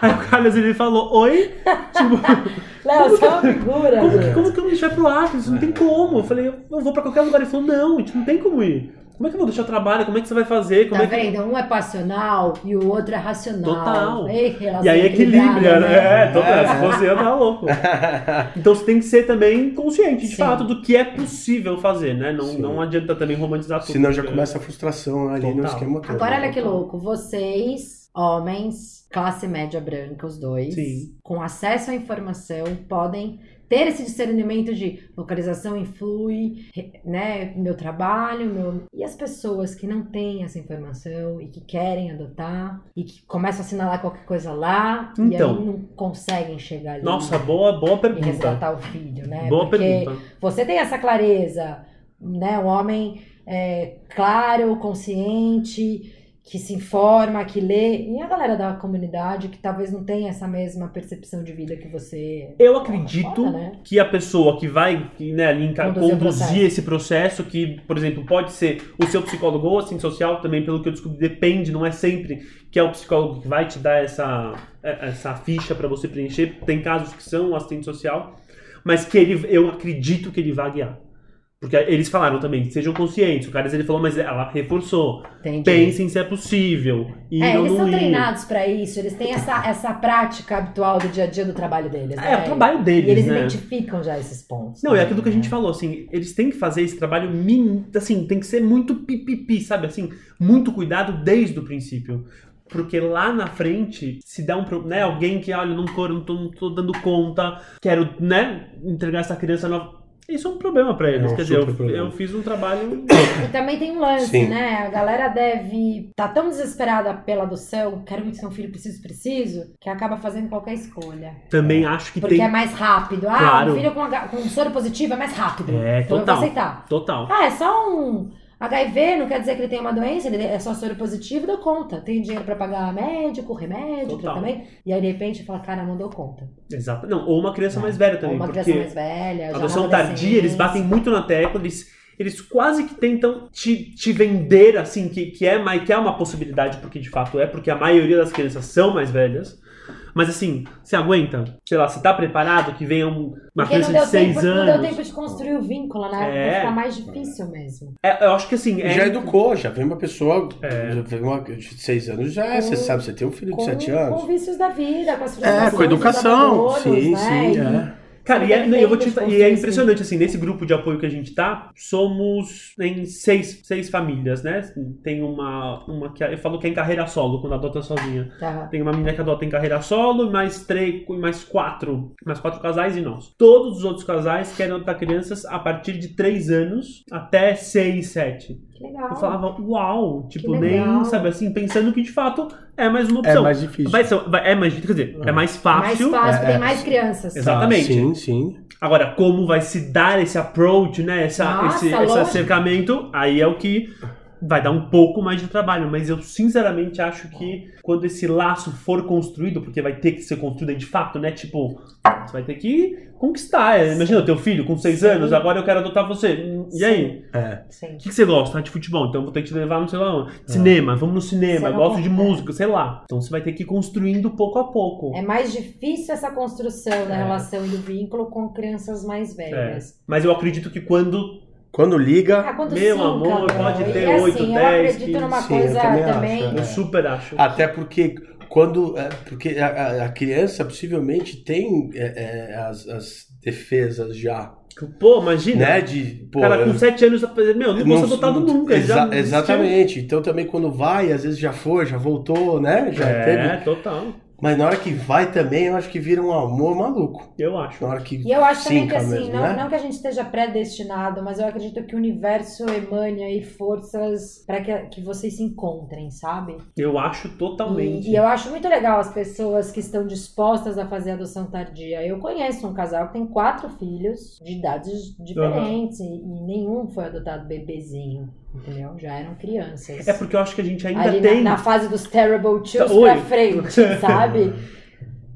Aí o Carlos ele falou, oi? Tipo, Léo, você é uma figura, como que, gente. como que eu vou deixar pro Acre? Isso não tem como. Eu falei, eu vou pra qualquer lugar. Ele falou, não, a gente não tem como ir. Como é que eu vou deixar o trabalho? Como é que você vai fazer? Como Tá é que... vendo? Um é passional e o outro é racional. Total. Ei, E aí equilibra, equilibrada, né? É, total. É. Se fosse eu, louco. Então você tem que ser também consciente, de Sim. fato, do que é possível fazer, né? Não, Sim. não adianta também romantizar tudo. Senão já porque- começa a frustração ali no Total. esquema todo. Agora olha que louco, vocês, homens, classe média branca, os dois, Sim. com acesso à informação, podem ter esse discernimento de localização influi, né, meu trabalho, meu... e as pessoas que não têm essa informação e que querem adotar e que começam a assinalar qualquer coisa lá e Então. aí não conseguem chegar ali Nossa, boa, boa e pergunta. resgatar o filho, né? Boa Porque pergunta. você tem essa clareza, né? Um homem é, claro, consciente, que se informa, que lê. E a galera da comunidade que talvez não tenha essa mesma percepção de vida que você. Eu acredito né? que a pessoa que vai né, enca- Conduzir processo. esse processo, que, por exemplo, pode ser o seu psicólogo ou assistente social, também pelo que eu descobri, depende, não é sempre que é o psicólogo que vai te dar essa, é, essa ficha para você preencher. Tem casos que são assistente social, mas que ele, eu acredito que ele vai guiar. Porque eles falaram também, sejam conscientes. O cara ele falou, mas ela reforçou. Entendi. Pensem se é possível. Ir É, eles são ir. treinados pra isso, eles têm essa, essa prática habitual do dia a dia do trabalho deles. É, né? o trabalho deles, E eles né? identificam já esses pontos. Não, é também, aquilo que a né? gente falou, assim, eles têm que fazer esse trabalho, assim, tem que ser muito pipipi, sabe, assim, muito cuidado desde o princípio. Porque lá na frente, se dá um pro- né, alguém que, olha, não tô, não tô, não tô dando conta, quero, né, entregar essa criança nova. Isso é um problema pra eles. É um Quer dizer, eu, eu fiz um trabalho. E também tem um lance, Sim. né? A galera deve tá tão desesperada pela adoção, quero muito ter um filho, preciso, preciso, que acaba fazendo qualquer escolha. Também acho que Porque tem. é mais rápido. Ah, Claro. um filho com, com soro positivo é mais rápido. É, então total. eu vou aceitar. Total. Ah, é só um HIV, não quer dizer que ele tem uma doença, ele é só soro positivo, deu conta. Tem dinheiro pra pagar médico, remédio, Total. tratamento. E aí, de repente, fala, cara, não deu conta. Exato. Não, ou uma criança É. mais velha Ou também. uma porque... criança mais velha, adoção tardia, eles batem muito na tecla, eles, eles quase que tentam te, te vender, assim, que, que, é, que é uma possibilidade, porque de fato é, porque a maioria das crianças são mais velhas. Mas assim, você aguenta? Sei lá, você tá preparado que venha um- uma Porque criança de 6 tempo, não deu anos? tempo de construir o vínculo, né? É. Ficar mais difícil mesmo. É, eu acho que assim. É, Já educou, já vem uma pessoa É. já vem uma, de seis anos, já é, você Com- sabe, você tem um filho de Com, sete anos. com vícios da vida, com as É, frustrações com a educação. Sim, né? sim, E- é. Cara, e é, não, eu vou te, e é impressionante, assim, nesse grupo de apoio que a gente tá, somos em seis, seis famílias, né? Tem uma, uma que eu falo que é em carreira solo, quando adota sozinha. Tá. Tem uma menina que adota em carreira solo, e mais três, mais quatro, mais quatro casais e nós. Todos os outros casais querem adotar crianças a partir de três anos até seis, sete. Legal. Eu falava, uau, tipo, nem, sabe assim, pensando que de fato é mais uma É opção. mais difícil. Vai ser- vai- é mais, quer dizer, é mais mais fácil. fácil, é, tem é. mais crianças. Exato. Exatamente. Ah, sim, sim. Agora, como vai se dar esse approach, né? Essa, Nossa, esse, esse acercamento, aí é o que vai dar um pouco mais de trabalho. Mas eu sinceramente acho que quando esse laço for construído, porque vai ter que ser construído aí de fato, né? Tipo, você vai ter que conquistar. É, Imagina o teu filho com seis Sim. anos, agora eu quero adotar você. E aí? É. Sim. O que, que você gosta? Ah, De futebol, então eu vou ter que te levar no sei lá onde. Cinema, vamos no cinema, gosto de música, sei lá. Então você vai ter que ir construindo pouco a pouco. É mais difícil essa construção da É. relação e do vínculo com crianças mais É. velhas. Mas eu acredito que quando Quando liga, Ah, quando Meu sim, amor, cara. pode E ter assim, oito, eu 10, acredito numa sim, eu coisa também também. acho, eu É. super acho. até porque quando. é, porque a, a- criança possivelmente tem é, é, as, as defesas já. Pô, imagina. Né? De. Pô, cara com eu- 7 anos, meu, não vou ser adotado nunca. Exa- exatamente. Então também quando vai, às vezes já foi, já voltou, né? Já É, teve. total. Mas na hora que vai também, eu acho que vira um amor maluco. Eu acho. Na hora que E eu acho também que assim, mesmo, não, né? não que a gente esteja predestinado, mas eu acredito que o universo emane aí forças para que, que vocês se encontrem, sabe? Eu acho totalmente. E, e eu acho muito legal as pessoas que estão dispostas a fazer adoção tardia. Eu conheço um casal que tem quatro filhos de idades diferentes e, e nenhum foi adotado bebezinho, entendeu? Já eram crianças. É porque eu acho que a gente ainda Ali tem. na, na fase dos terrible twos Oi. pra frente, sabe?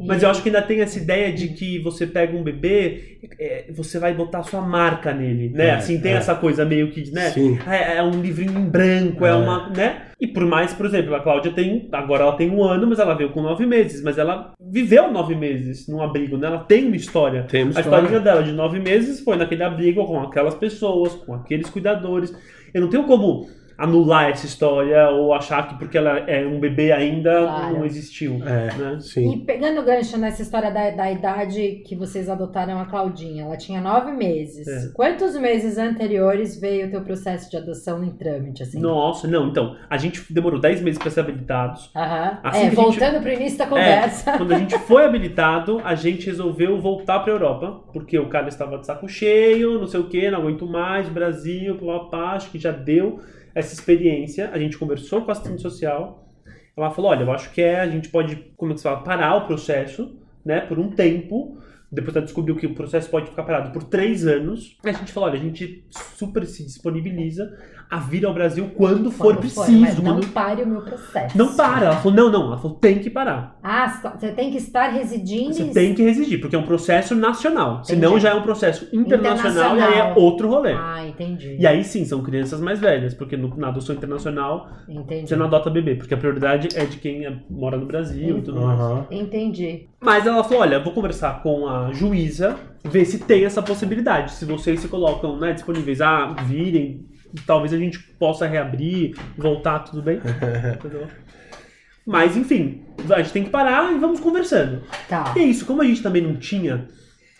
Mas eu acho que ainda tem essa ideia de que você pega um bebê, é, você vai botar sua marca nele, né? É, assim, tem é. essa coisa meio que, né? Sim. É, é um livrinho em branco, é. É. uma, né? E por mais, por exemplo, a Cláudia tem, agora ela tem um ano, mas ela veio com nove meses, mas ela viveu nove meses num abrigo, né? Ela tem uma história. Tem uma A história. historinha dela de nove meses foi naquele abrigo com aquelas pessoas, com aqueles cuidadores. Eu não tenho como anular essa história ou achar que porque ela é um bebê ainda Claro. não existiu. É, Né? sim. E pegando o gancho nessa história da, da idade que vocês adotaram a Claudinha, ela tinha nove meses. É. Quantos meses anteriores veio o teu processo de adoção em trâmite, assim? Nossa, não, então, a gente demorou 10 meses para ser habilitados. Aham. Assim é, que a gente- voltando pro início da conversa. Quando a gente foi habilitado, a gente resolveu voltar pra Europa, porque o cara estava de saco cheio, não sei o que, não aguento mais, Brasil, papá, acho que já deu essa experiência. A gente conversou com a assistente social. Ela falou: olha, eu acho que é, a gente pode, como é que se fala, parar o processo, né, por um tempo. Depois ela descobriu que o processo pode ficar parado por três anos. A gente falou: olha, a gente super se disponibiliza a vir ao Brasil quando for Quando preciso. mas não quando- pare o meu processo. não para. Ela falou: não, não. Ela falou: tem que parar. Ah, você tem que estar residindo Você em- tem que residir, porque é um processo nacional. Senão Entendi. já é um processo internacional, e aí é Internacional. outro rolê. Ah, entendi. E aí sim, são crianças mais velhas, porque no- na adoção internacional Entendi. você não adota bebê, porque a prioridade é de quem é- mora no Brasil e tudo mais. Aham. Entendi. Mas ela falou: olha, vou conversar com a juíza, ver se tem essa possibilidade. Se vocês se colocam né, disponíveis a virem, talvez a gente possa reabrir, voltar, tudo bem. Entendeu? Mas enfim, a gente tem que parar e vamos conversando. Tá. E é isso, como a gente também não tinha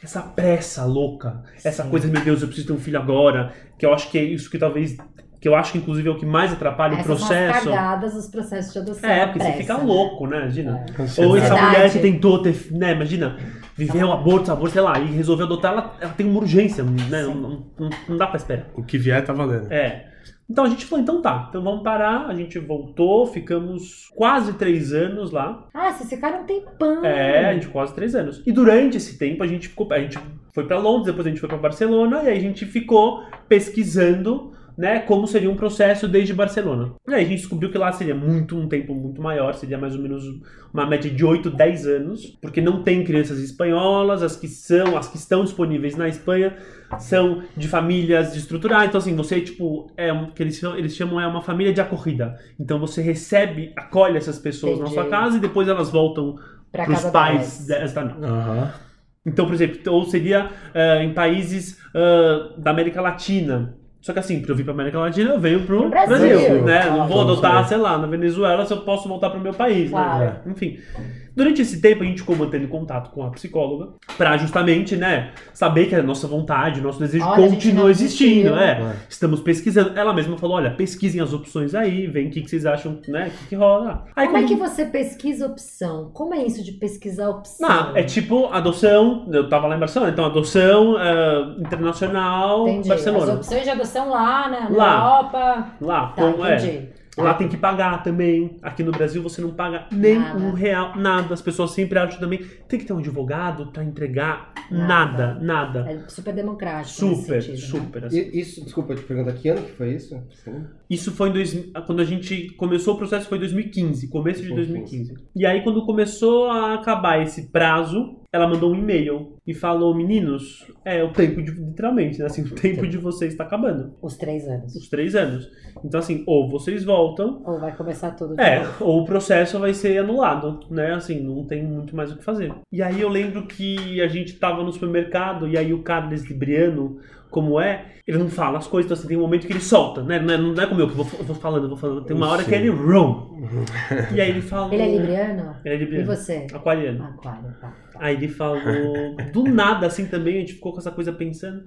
essa pressa louca, essa Sim. coisa, meu Deus, eu preciso ter um filho agora, que eu acho que é isso que talvez, que eu acho que inclusive é o que mais atrapalha Essas o processo. são as cagadas dos processos de adoção. É, porque você pressa, fica né? louco, né? Imagina. É. Ou essa mulher que tentou ter, né? Imagina, viver o aborto, aborto, sei lá, e resolveu adotar, ela, ela tem uma urgência, né? Não, não, não- dá pra esperar. O que vier tá valendo. É. Então a gente falou, então tá, então vamos parar, a gente voltou, ficamos quase três anos lá. Ah, vocês ficaram um tempão. É, a gente ficou quase três anos. E durante esse tempo a gente ficou. A gente foi pra Londres, depois a gente foi pra Barcelona, e aí a gente ficou pesquisando. Né, como seria um processo desde Barcelona. E aí a gente descobriu que lá seria muito um tempo muito maior, seria mais ou menos uma média de 8, 10 anos, porque não tem crianças espanholas, as que são, as que estão disponíveis na Espanha são de famílias estruturadas. Então assim, você tipo é um, que eles chamam, eles chamam é uma família de acorrida. Então você recebe, acolhe essas pessoas Entendi. na sua casa e depois elas voltam para os pais também. Aham. Então, por exemplo, ou seria ah, em países ah, da América Latina. Só que assim, para eu vir para América Latina, eu venho pro Pro Brasil, Brasil. né? Claro. Não vou adotar, sei lá, na Venezuela, se eu posso voltar pro meu país, Claro. né? Enfim. Durante esse tempo, a gente ficou mantendo contato com a psicóloga para justamente, né, saber que a nossa vontade, o nosso desejo Olha, continua existindo, desistiu. é. É. Estamos pesquisando. Ela mesma falou, olha, pesquisem as opções aí, veem o que, que vocês acham, né, o que, que rola. Aí, Como é que você pesquisa opção? Como é isso de pesquisar opção? Não, é tipo adoção. Eu tava lá em Barcelona, então adoção eh, internacional Entendi. Barcelona. As opções de adoção lá, né? Na Lá. Europa. Lá, Tá, com, é, entendi. Lá tem que pagar também. Aqui no Brasil você não paga nem Nada. um real, nada. As pessoas sempre acham também. Tem que ter um advogado pra entregar Nada. nada, nada. É super democrático. nesse Super, sentido, né? super. assim. E- Isso, desculpa, eu te pergunto, que ano que foi isso? Sim. Isso foi em dois, quando a gente começou o processo foi em 2015, começo de 2015. E aí quando começou a acabar esse prazo, ela mandou um e-mail e falou: "Meninos, é o tempo de literalmente, né? Assim, o tempo de vocês está acabando, Os três anos. os três anos. Então assim, ou vocês voltam, Ou vai começar tudo de é, novo. ou o processo vai ser anulado, né? Assim, não tem muito mais o que fazer. E aí eu lembro que a gente tava no supermercado e aí o Carlos Libriano, como é, ele não fala as coisas, então assim, tem um momento que ele solta, né? Não é, não é como eu, que eu vou, vou falando, eu vou falando. Tem uma hora que ele rum. E aí ele fala. Ele é libriano? Ele é E libriano. você? Aquariano. Aquário, tá. Aí ele falou, do nada assim também, a gente ficou com essa coisa pensando.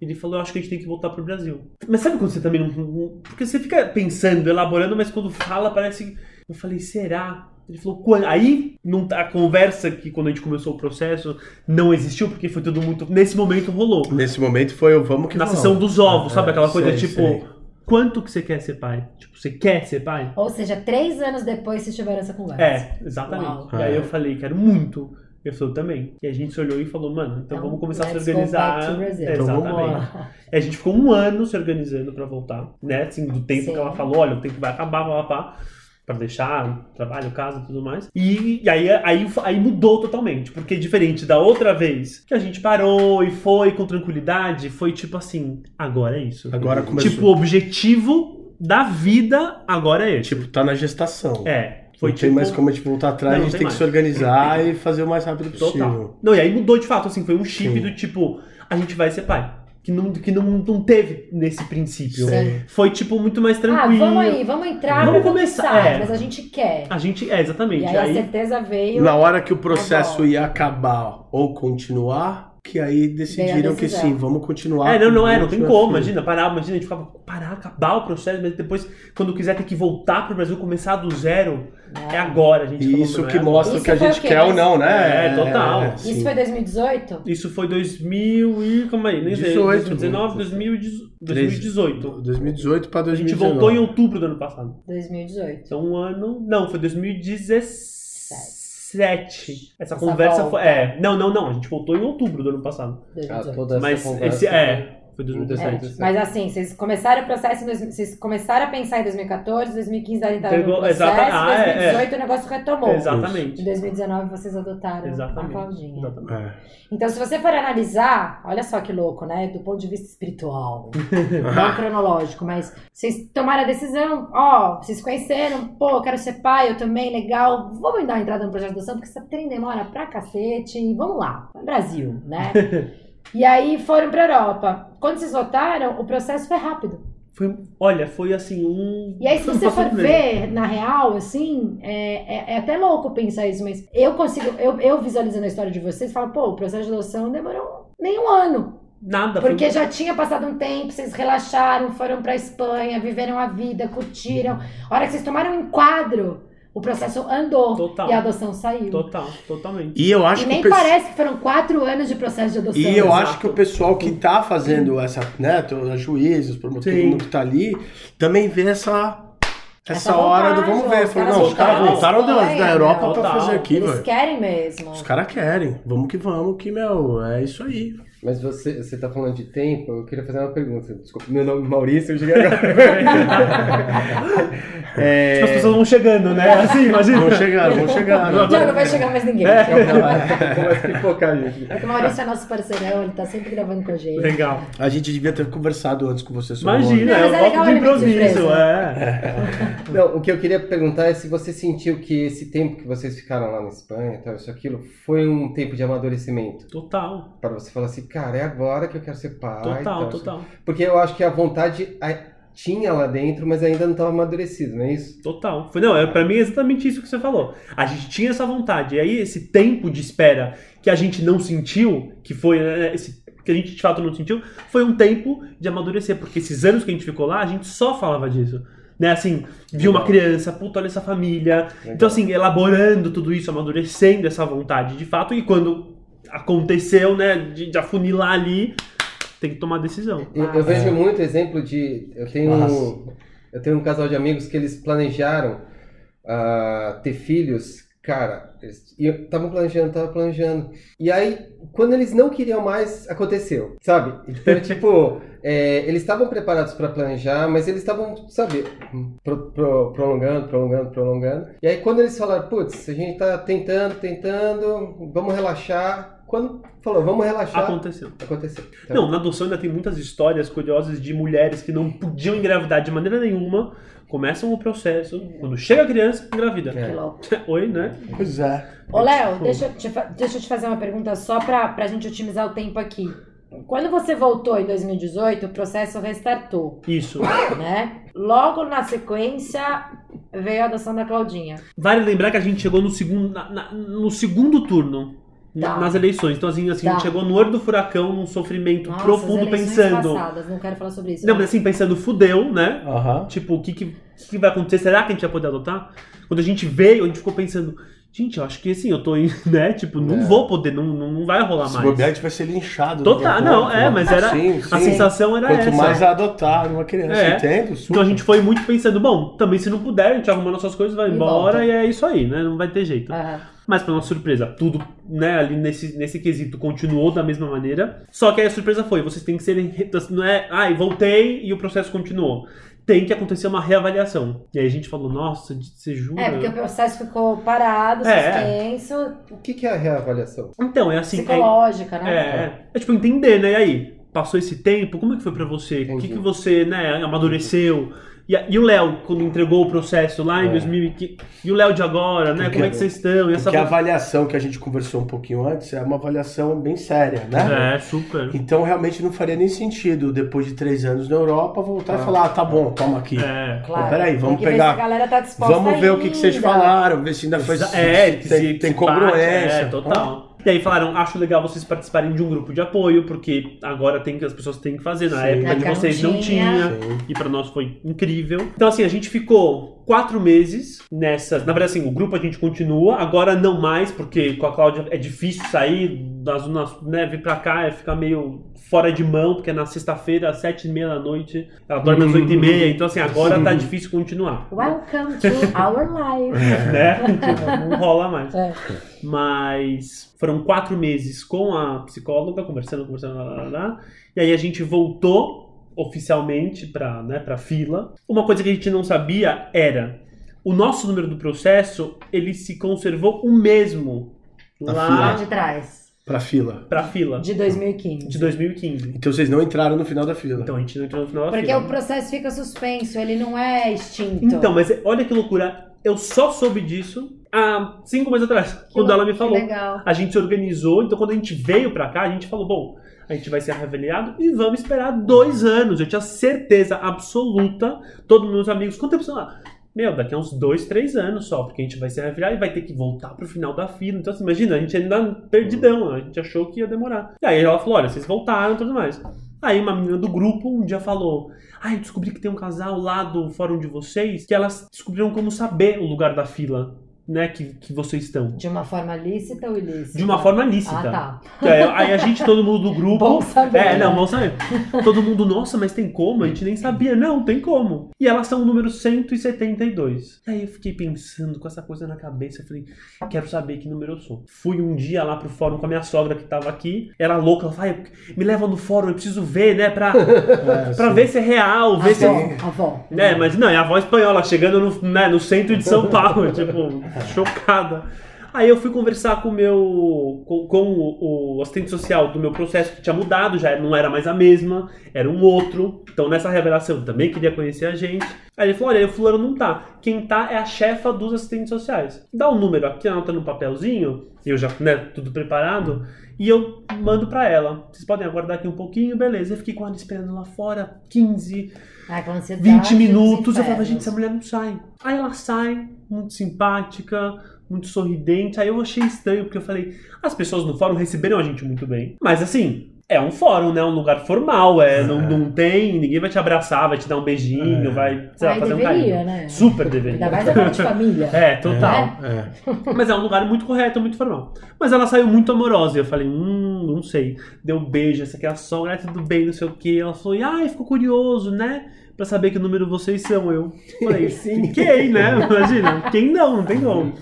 Ele falou, eu acho que a gente tem que voltar pro Brasil. Mas sabe quando você também não- Porque você fica pensando, elaborando, mas quando fala parece. Eu falei, será? Ele falou, aí não, a conversa que quando a gente começou o processo não existiu, porque foi tudo muito. Nesse momento rolou. Nesse momento foi o vamos que Na vamos. sessão dos ovos, sabe? É, Aquela coisa sei, tipo, sei. quanto que você quer ser pai? Tipo, você quer ser pai? Ou seja, três anos depois vocês tiveram essa conversa. É, exatamente. Uau. E aí eu falei, quero muito. Ele falou também. E a gente se olhou e falou, mano, então, Então, vamos começar a se organizar. back to Brazil. É, Então vamos exatamente. E a gente ficou um ano se organizando pra voltar, né? Assim, do tempo Sim. que ela falou, olha, o tempo vai acabar, blá, blá, blá, pra deixar trabalho, casa e tudo mais. E, e aí, aí, aí mudou totalmente, porque diferente da outra vez que a gente parou e foi com tranquilidade, foi tipo assim, agora é isso. Agora começou. Tipo, o objetivo da vida agora é esse. Tipo, tá na gestação. é, foi não tipo... tem mais como a gente voltar atrás, Não, a gente tem que se organizar e fazer o mais rápido possível. Total. Não, e aí mudou de fato, assim, foi um chip Sim. do tipo, a gente vai ser pai. Que não, que não, não teve nesse princípio. Sim. Foi, tipo, muito mais Ah, tranquilo. vamos aí, vamos entrar, Vamos começar, começar, é. mas a gente quer. A gente, é, exatamente. E aí, a aí, certeza veio. Na hora que o processo Agora. ia acabar ou continuar, que aí decidiram que sim, vamos continuar. É, não, não é, não tem como. Imagina, parar, imagina, a gente ficava, parar, acabar o processo, mas depois, quando quiser ter que voltar pro Brasil, começar do zero, é agora. A gente falou, isso "Não, é que agora." mostra Isso que a gente quer ou não, né? É, total. Isso sim. foi 2018? Isso foi 2000 e, calma aí, nem sei, 18, 2019, 2018. 2018 para A gente 2019. voltou em outubro do ano passado. 2018. Então, um ano. Não, foi 2017. Essa Essa conversa volta. foi. É, não, não, não. A gente voltou em outubro do ano passado. Ah, 2018. toda essa Mas conversa esse. É, foi É, 2017. mas assim, vocês começaram o processo em vocês começaram a pensar em 2014, 2015 ainda estavam no processo, exata- ah, é, 2018 o negócio retomou. Em Exatamente. 2019 vocês adotaram a Exatamente. Claudinha. Exatamente. É. Então, se você for analisar, olha só que louco, né? Do ponto de vista espiritual, não cronológico, mas vocês tomaram a decisão, ó, vocês conheceram, pô, eu quero ser pai, eu também, legal, vamos dar uma entrada no projeto de adoção, porque esse trem demora pra cacete, e vamos lá, Brasil, né? e aí foram pra Europa. Quando vocês votaram, o processo foi rápido. Foi, olha, foi assim um. E aí, se você for ver, na real, assim, é, é, é até louco pensar isso, mas eu consigo, eu, eu visualizando a história de vocês, falo, pô, o processo de adoção demorou nem um ano. Nada. Porque foi... já tinha passado um tempo, vocês relaxaram, foram pra Espanha, viveram a vida, curtiram. A hora que vocês tomaram um enquadro, o processo andou Total. e a adoção saiu. Total, totalmente. E eu acho E que nem parece que foram quatro anos de processo de adoção. E eu Exato. acho que o pessoal que tá fazendo essa, né, os juízes, os promotores, todo mundo que tá ali, também vê essa essa, Essa hora do vamos ver. caras não, os caras voltaram da da, Europa né? pra Total. fazer aqui, Eles velho. querem mesmo. Os caras querem. Vamos que vamos, que, meu, é isso aí. Mas você, você tá falando de tempo, eu queria fazer uma pergunta. Desculpa, meu nome é Maurício, eu cheguei agora. é... Tipo, as pessoas vão chegando, né? Assim, imagina. Vamos chegar, vamos chegar. Já não vai chegar mais ninguém. Começa a pipocar, gente. Porque o Maurício é nosso parceirão, ele tá sempre gravando com a gente. Legal. A gente devia ter conversado antes com você sobre Imagina, Não, é gosto legal de improviso, surpresa. é. Não, o que eu queria perguntar é se você sentiu que esse tempo que vocês ficaram lá na Espanha, tal, isso, aquilo, foi um tempo de amadurecimento. Total, Para você falar assim, cara, é agora que eu quero ser pai. total, tal, total. Porque eu acho que a vontade tinha lá dentro, mas ainda não estava amadurecido, não é isso? Total. Foi, não, é, pra mim é exatamente isso que você falou. A gente tinha essa vontade. E aí, esse tempo de espera que a gente não sentiu, que foi né, esse que a gente de fato não sentiu, foi um tempo de amadurecer. Porque esses anos que a gente ficou lá, a gente só falava disso. Né, assim, viu uma criança, puta, olha essa família. Então, assim, elaborando tudo isso, amadurecendo essa vontade de fato. E quando aconteceu, né, de, de afunilar ali, tem que tomar decisão. Eu, eu vejo muito exemplo de. Eu tenho, um, eu tenho um casal de amigos que eles planejaram ah, ter filhos. Cara, eles estavam planejando, estavam planejando. E aí, quando eles não queriam mais, aconteceu, sabe? Então, tipo, é, eles estavam preparados para planejar, mas eles estavam, sabe, pro- pro- prolongando, prolongando, prolongando. E aí, quando eles falaram, putz, a gente tá tentando, tentando, vamos relaxar. Quando falou, vamos relaxar, Aconteceu. aconteceu. Então, Não, na adoção ainda tem muitas histórias curiosas de mulheres que não podiam engravidar de maneira nenhuma, começam o processo, quando chega a criança, engravida. É. Que louco. Oi, né? Pois é. Ô, Léo, deixa, eu te deixa eu te fazer uma pergunta só pra, pra gente otimizar o tempo aqui. Quando você voltou em 2018, o processo restartou, Isso. né? Logo na sequência veio a adoção da Claudinha. Vale lembrar que a gente chegou no segundo, na- na- no segundo turno. Tá. Nas eleições. Então, assim, assim a Tá. gente chegou no olho do furacão, num sofrimento Nossa, profundo, as eleições pensando. passadas, não quero falar sobre isso. Não, mas assim, pensando, fudeu, né? Aham. Tipo, o que que. Que vai acontecer? Será que a gente vai poder adotar? Quando a gente veio, a gente ficou pensando, gente, eu acho que assim, eu tô indo, né? Tipo, não É. vou poder, não, não vai rolar Se mais. bobear, a gente vai ser linchado. Total, a não, é, mas era. Sim, A sim. sensação era Quanto essa. mais adotar uma criança, É. entendo? Super. Então a gente foi muito pensando, bom, também se não puder, a gente arruma nossas coisas, vai E embora volta. e é isso aí, né? Não vai ter jeito. Aham. Mas pra nossa surpresa, tudo, né, ali nesse, nesse quesito continuou da mesma maneira. Só que aí a surpresa foi, vocês têm que serem. re- Não é, ai, voltei e o processo continuou. Tem que acontecer uma reavaliação. E aí a gente falou, nossa, você jura? É, porque o processo ficou parado, É. suspenso, O que, que é a reavaliação? Então, é assim. é- psicológica, né? É, é tipo entender, né? E aí, passou esse tempo, como é que foi pra você? O que, Entendi. que você, né, amadureceu? E, a- e o Léo, quando entregou o processo lá em É. 2015, e o Léo de agora, né? Porque- como é que vocês estão? E essa... Porque a avaliação que a gente conversou um pouquinho antes é uma avaliação bem séria, né? É, super. Então realmente não faria nem sentido, depois de três anos na Europa, voltar Ah. e falar, ah, tá bom, toma aqui. É. Claro. Mas peraí, vamos Tem que ver pegar- se a galera tá disposta Vamos ver o que, que vocês ainda. falaram, ver se ainda foi. É, tem, se- tem se congruência. bate, É, total. E aí falaram, acho legal vocês participarem de um grupo de apoio, porque agora tem que as pessoas têm que fazer. Na Sim. época Na de vocês não tinha. Sim. E pra nós foi incrível. Então, assim, a gente ficou quatro meses nessas. Na verdade, assim, o grupo a gente continua, agora não mais, porque com a Cláudia é difícil sair né? Vir pra cá é ficar meio fora de mão, porque é na sexta-feira, às sete e meia da noite, ela dorme às oito e meia. Então, assim, agora tá difícil continuar. Welcome to our life. Né? Tipo, não rola mais. É. Mas foram quatro meses com a psicóloga, conversando, conversando, lá, lá, lá. e aí a gente voltou oficialmente para né, pra fila. Uma coisa que a gente não sabia era o nosso número do processo, ele se conservou o mesmo Na Lá lá de trás, Pra fila. pra fila de 2015. de 2015. Então vocês não entraram no final da fila. Então a gente não entrou no final da Porque fila. o processo fica suspenso, ele não é extinto. Então, mas olha que loucura. Eu só soube disso há cinco meses atrás, Que quando ela me que falou. legal. A gente se organizou, então quando a gente veio pra cá, a gente falou, bom, a gente vai ser reavaliado e vamos esperar dois anos. Eu tinha certeza absoluta, todos meus amigos, quanto tempo você lá? Meu, daqui a uns dois, três anos só, porque a gente vai ser reavaliado e vai ter que voltar pro final da fila. Então, assim, imagina, a gente ainda perdidão, a gente achou que ia demorar. E aí ela falou, olha, vocês voltaram e tudo mais. Aí uma menina do grupo um dia falou, ah, eu descobri que tem um casal lá do fórum de vocês, que elas descobriram como saber o lugar da fila, né, que, que vocês estão. De uma forma lícita ou ilícita? De uma forma lícita. Ah, tá. É, aí a gente, todo mundo do grupo. Bom saber, É, não, bom saber. Todo mundo, nossa, mas tem como? A gente nem sabia. Não, tem como. E elas são o número 172. Aí eu fiquei pensando com essa coisa na cabeça. Eu falei, quero saber que número eu sou. Fui um dia lá pro fórum com a minha sogra que tava aqui. Era louca. Ela falou, "Ai, me leva no fórum, eu preciso ver, né? Pra, É, pra sim. ver se é real, ver se. Avó, avó. É, mas não, é a avó espanhola chegando no, né, no centro de São Paulo, tipo, chocada. Aí eu fui conversar com o meu. com, com o, o assistente social do meu processo, que tinha mudado, já não era mais a mesma, era um outro. Então nessa revelação eu também queria conhecer a gente. Aí ele falou: olha, o fulano não tá. Quem tá é a chefa dos assistentes sociais. Dá o um número aqui, anota no papelzinho, eu já, né, tudo preparado, e eu mando pra ela. Vocês podem aguardar aqui um pouquinho, beleza. Eu fiquei com ela esperando lá fora, 15, Ai, com ansiedade 20 dos minutos, eu falava, gente, essa mulher não sai. Aí ela sai, muito simpática, muito sorridente. Aí eu achei estranho, porque eu falei, as pessoas no fórum receberam a gente muito bem. Mas assim, é um fórum, né? Um lugar formal, é, Não, não tem, ninguém vai te abraçar, vai te dar um beijinho, É. vai, sei lá, Ai, fazer um deveria, carinho. né? Super deveria. Ainda mais agora de família. É, total. É. Mas é um lugar muito correto, muito formal. Mas ela saiu muito amorosa. E eu falei, hum, não sei. Deu um beijo, essa aqui é a sogra, tudo bem, não sei o quê. Ela falou, ai, ficou curioso, né? Pra saber que número vocês são. Eu falei, Sim. fiquei, né? Imagina, quem não, não tem como.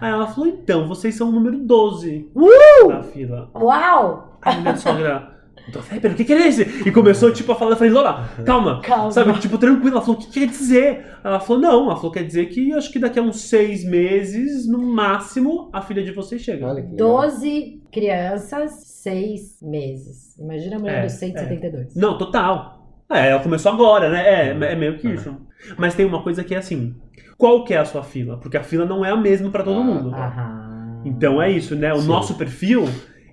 Aí ela falou, então, vocês são o número 12 Uh! da fila. Uau! Aí a minha sogra. Então, "Ai, pera, o que, que é esse? E começou, tipo, a falar, eu falei, Lola, calma, Calma. sabe, tipo, tranquilo. Ela falou, o que quer dizer? Ela falou, não, ela falou, quer dizer que acho que daqui a uns seis meses, no máximo, a filha de vocês chega. Olha. 12 crianças, 6 meses. Imagina a mulher É, dos 172. Não, total. É, ela começou agora, né? É, é meio que isso. Mas tem uma coisa que é assim, qual que é a sua fila? Porque a fila não é a mesma pra todo Ah, mundo. Aham. Então é isso, né? O Sim. nosso perfil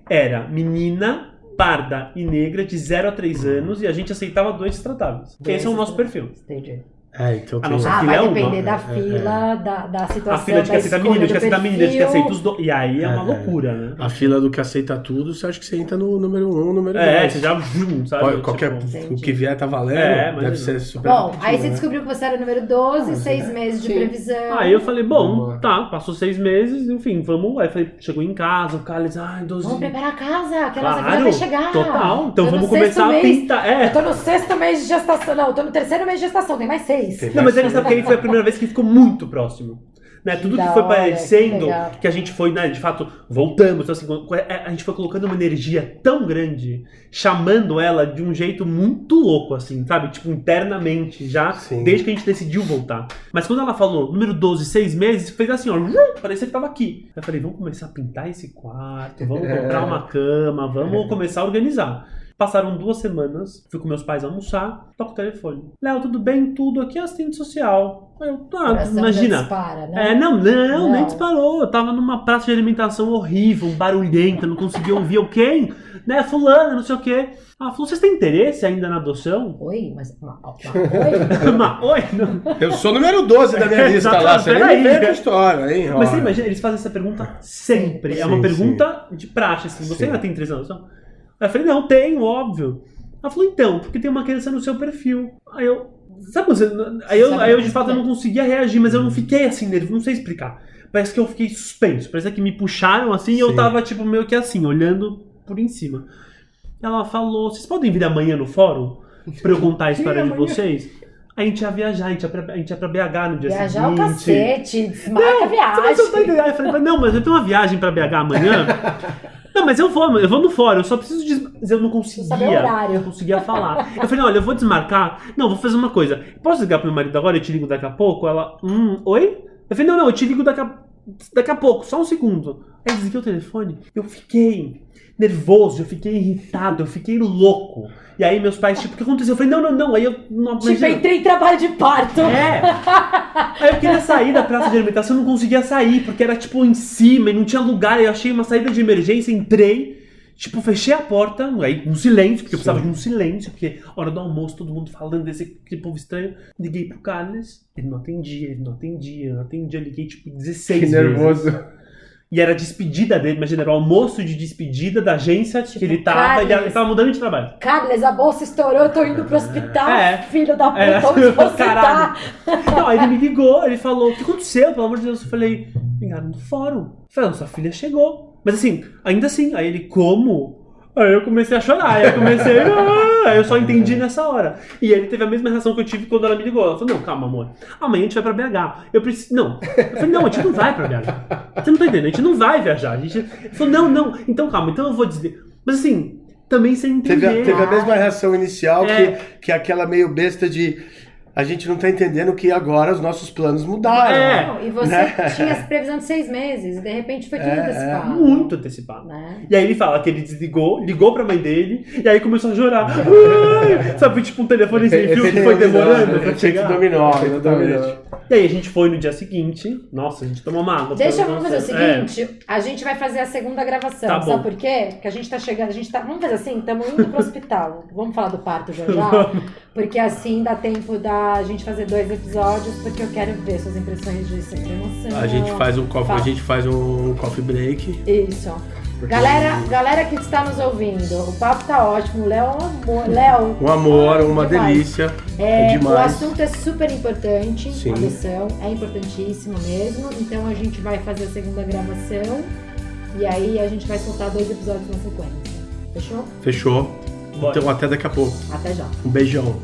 era menina, parda e negra de 0 a 3 anos e a gente aceitava doenças tratáveis. Esse é o nosso perfil. Entendi. É, então A nossa Ah, fila vai é uma, depender é, da é, fila, Da, da situação. A fila de que aceita menino, de que aceita menina, de que aceita os dois. E aí é uma É, loucura, né? A fila do que aceita tudo, você acha que você entra no número 1, um, número 2. É, você já vum, sabe? Qualquer, Tipo, o que vier tá valendo, É, mas deve não. ser super Bom, apetitivo, aí você né? descobriu que você era o número 12, seis meses de Sim. previsão. Aí eu falei, bom, tá, passou seis meses, enfim, vamos. Aí falei, chegou em casa, o Carlos, ai, 12 Vamos preparar a casa, que a nossa filha Claro, vai chegar. total. Então vamos começar a pintar. Eu É. tô no sexto mês de gestação. Não, eu tô no terceiro mês de gestação, tem mais seis. Não, mas ele sabe que aí foi a primeira vez que ficou muito próximo. Né? Tudo que da foi hora, parecendo que que a gente foi, né, de fato, voltamos, então, assim, é, a gente foi colocando uma energia tão grande, chamando ela de um jeito muito louco, assim, sabe? Tipo, internamente, já, Sim. desde que a gente decidiu voltar. Mas quando ela falou número 12, seis meses, fez assim, ó, parecia que tava aqui. Eu falei, vamos começar a pintar esse quarto, vamos comprar uma cama, vamos começar a organizar. Passaram duas semanas, fui com meus pais almoçar, toco o telefone. Léo, tudo bem? Tudo aqui é assistente social. Eu, ah, imagina. Dispara, né? É, não, não, nem Não. disparou. Eu tava numa praça de alimentação horrível, barulhenta, não conseguia ouvir o quem? Né, fulano, não sei o quê. Ela falou, vocês têm interesse ainda na adoção? Oi, mas. ma- ma- Oi? Mas, Oi? Não. Eu sou o número 12 da minha lista lá, você nem com a história, hein? Mas você Olha. imagina, eles fazem essa pergunta sempre. é uma Sim, pergunta de praxe, assim. Você Sim. ainda tem interesse na adoção? Aí eu falei, não, tenho, óbvio. Ela falou, então, porque tem uma criança no seu perfil. Aí eu. Sabe você. Aí eu, aí eu de fato é? eu não conseguia reagir, mas eu não fiquei assim nervoso, não sei explicar. Parece que eu fiquei suspenso. Parece que me puxaram assim e eu Sim. tava, tipo, meio que assim, olhando por em cima. Ela falou: vocês podem vir amanhã no fórum pra eu contar a história de amanhã? vocês? A gente ia viajar, a gente ia pra, a gente ia pra BH no dia Viajar o seguinte. cacete, desmarca a Você não tá viagem. entendendo. Aí eu falei, não, mas eu tenho uma viagem pra BH amanhã. Não, mas eu vou, eu vou no fórum, eu só preciso des... Eu não conseguia. Eu conseguia falar. Eu falei, olha, eu vou desmarcar. Não, vou fazer uma coisa. Posso ligar pro meu marido agora? Eu te ligo daqui a pouco? Ela, hum, oi? Eu falei, não, não, eu te ligo daqui a, daqui a pouco, só um segundo. Aí desliguei o telefone. Eu fiquei nervoso, eu fiquei irritado, eu fiquei louco. E aí meus pais, tipo, o que aconteceu? Eu falei, não, não, não. Aí eu não Tipo, imagina- entrei em trabalho de parto. é. Aí eu queria sair da praça de alimentação, eu não conseguia sair, porque era tipo em cima e não tinha lugar. Aí eu achei uma saída de emergência, entrei, tipo, fechei a porta, aí um silêncio, porque eu precisava de um silêncio, porque hora do almoço, todo mundo falando desse que povo estranho. Liguei pro Carlos, ele não atendia, ele não atendia, ele não atendia. Eu liguei tipo 16 Que vezes. nervoso. E era a despedida dele, imagina, era o almoço de despedida da agência que ele tava, ele, Carlos. ele tava mudando de trabalho. Carlos, a bolsa estourou, eu tô indo pro hospital. É. Filho da puta, É. onde você Caralho. tá? Não, aí ele me ligou, ele falou, o que aconteceu? Pelo amor de Deus, eu falei, ligaram no fórum. Eu falei, sua filha chegou. Mas assim, ainda assim, aí ele, como? Aí eu comecei a chorar, aí eu comecei, ah, eu só entendi nessa hora. E ele teve a mesma reação que eu tive quando ela me ligou. Ela falou, não, calma, amor, amanhã a gente vai pra BH. Eu preciso, não. Eu falei, não, a gente não vai pra BH. Você não tá entendendo, a gente não vai viajar. A gente... Ele falou, não, não, então calma, então eu vou dizer. Mas assim, também sem entender. Teve a, teve a mesma reação inicial É. que, que aquela meio besta de a gente não tá entendendo que agora os nossos planos mudaram. É. Não, e você Né? tinha essa previsão de seis meses, e de repente foi tudo É, é. antecipado. Muito antecipado. Né? E aí ele fala que ele desligou, ligou pra mãe dele, e aí começou a chorar. Sabe, tipo um telefone sem fio que foi demorando pra Efeito chegar. dominó, exatamente. E aí a gente foi no dia seguinte. Nossa, a gente tomou uma água. Deixa, vamos fazer o É. seguinte, a gente vai fazer a segunda gravação, Tá sabe bom. por quê? Porque a gente tá chegando, a gente tá, vamos fazer assim, estamos indo pro hospital, vamos falar do parto já já, porque assim dá tempo da gente fazer dois episódios, porque eu quero ver suas impressões de emoção. A gente faz um coffee, a gente faz um coffee break. Isso. Galera, galera que está nos ouvindo, o papo tá ótimo, o Léo é um amor, Léo. Um amor, uma demais. delícia. É, É o demais. assunto é super importante, Sim. a adoção é importantíssimo mesmo. Então a gente vai fazer a segunda gravação e aí a gente vai soltar dois episódios na sequência. Fechou? Fechou? Bora. Então até daqui a pouco. Até já. Um beijão.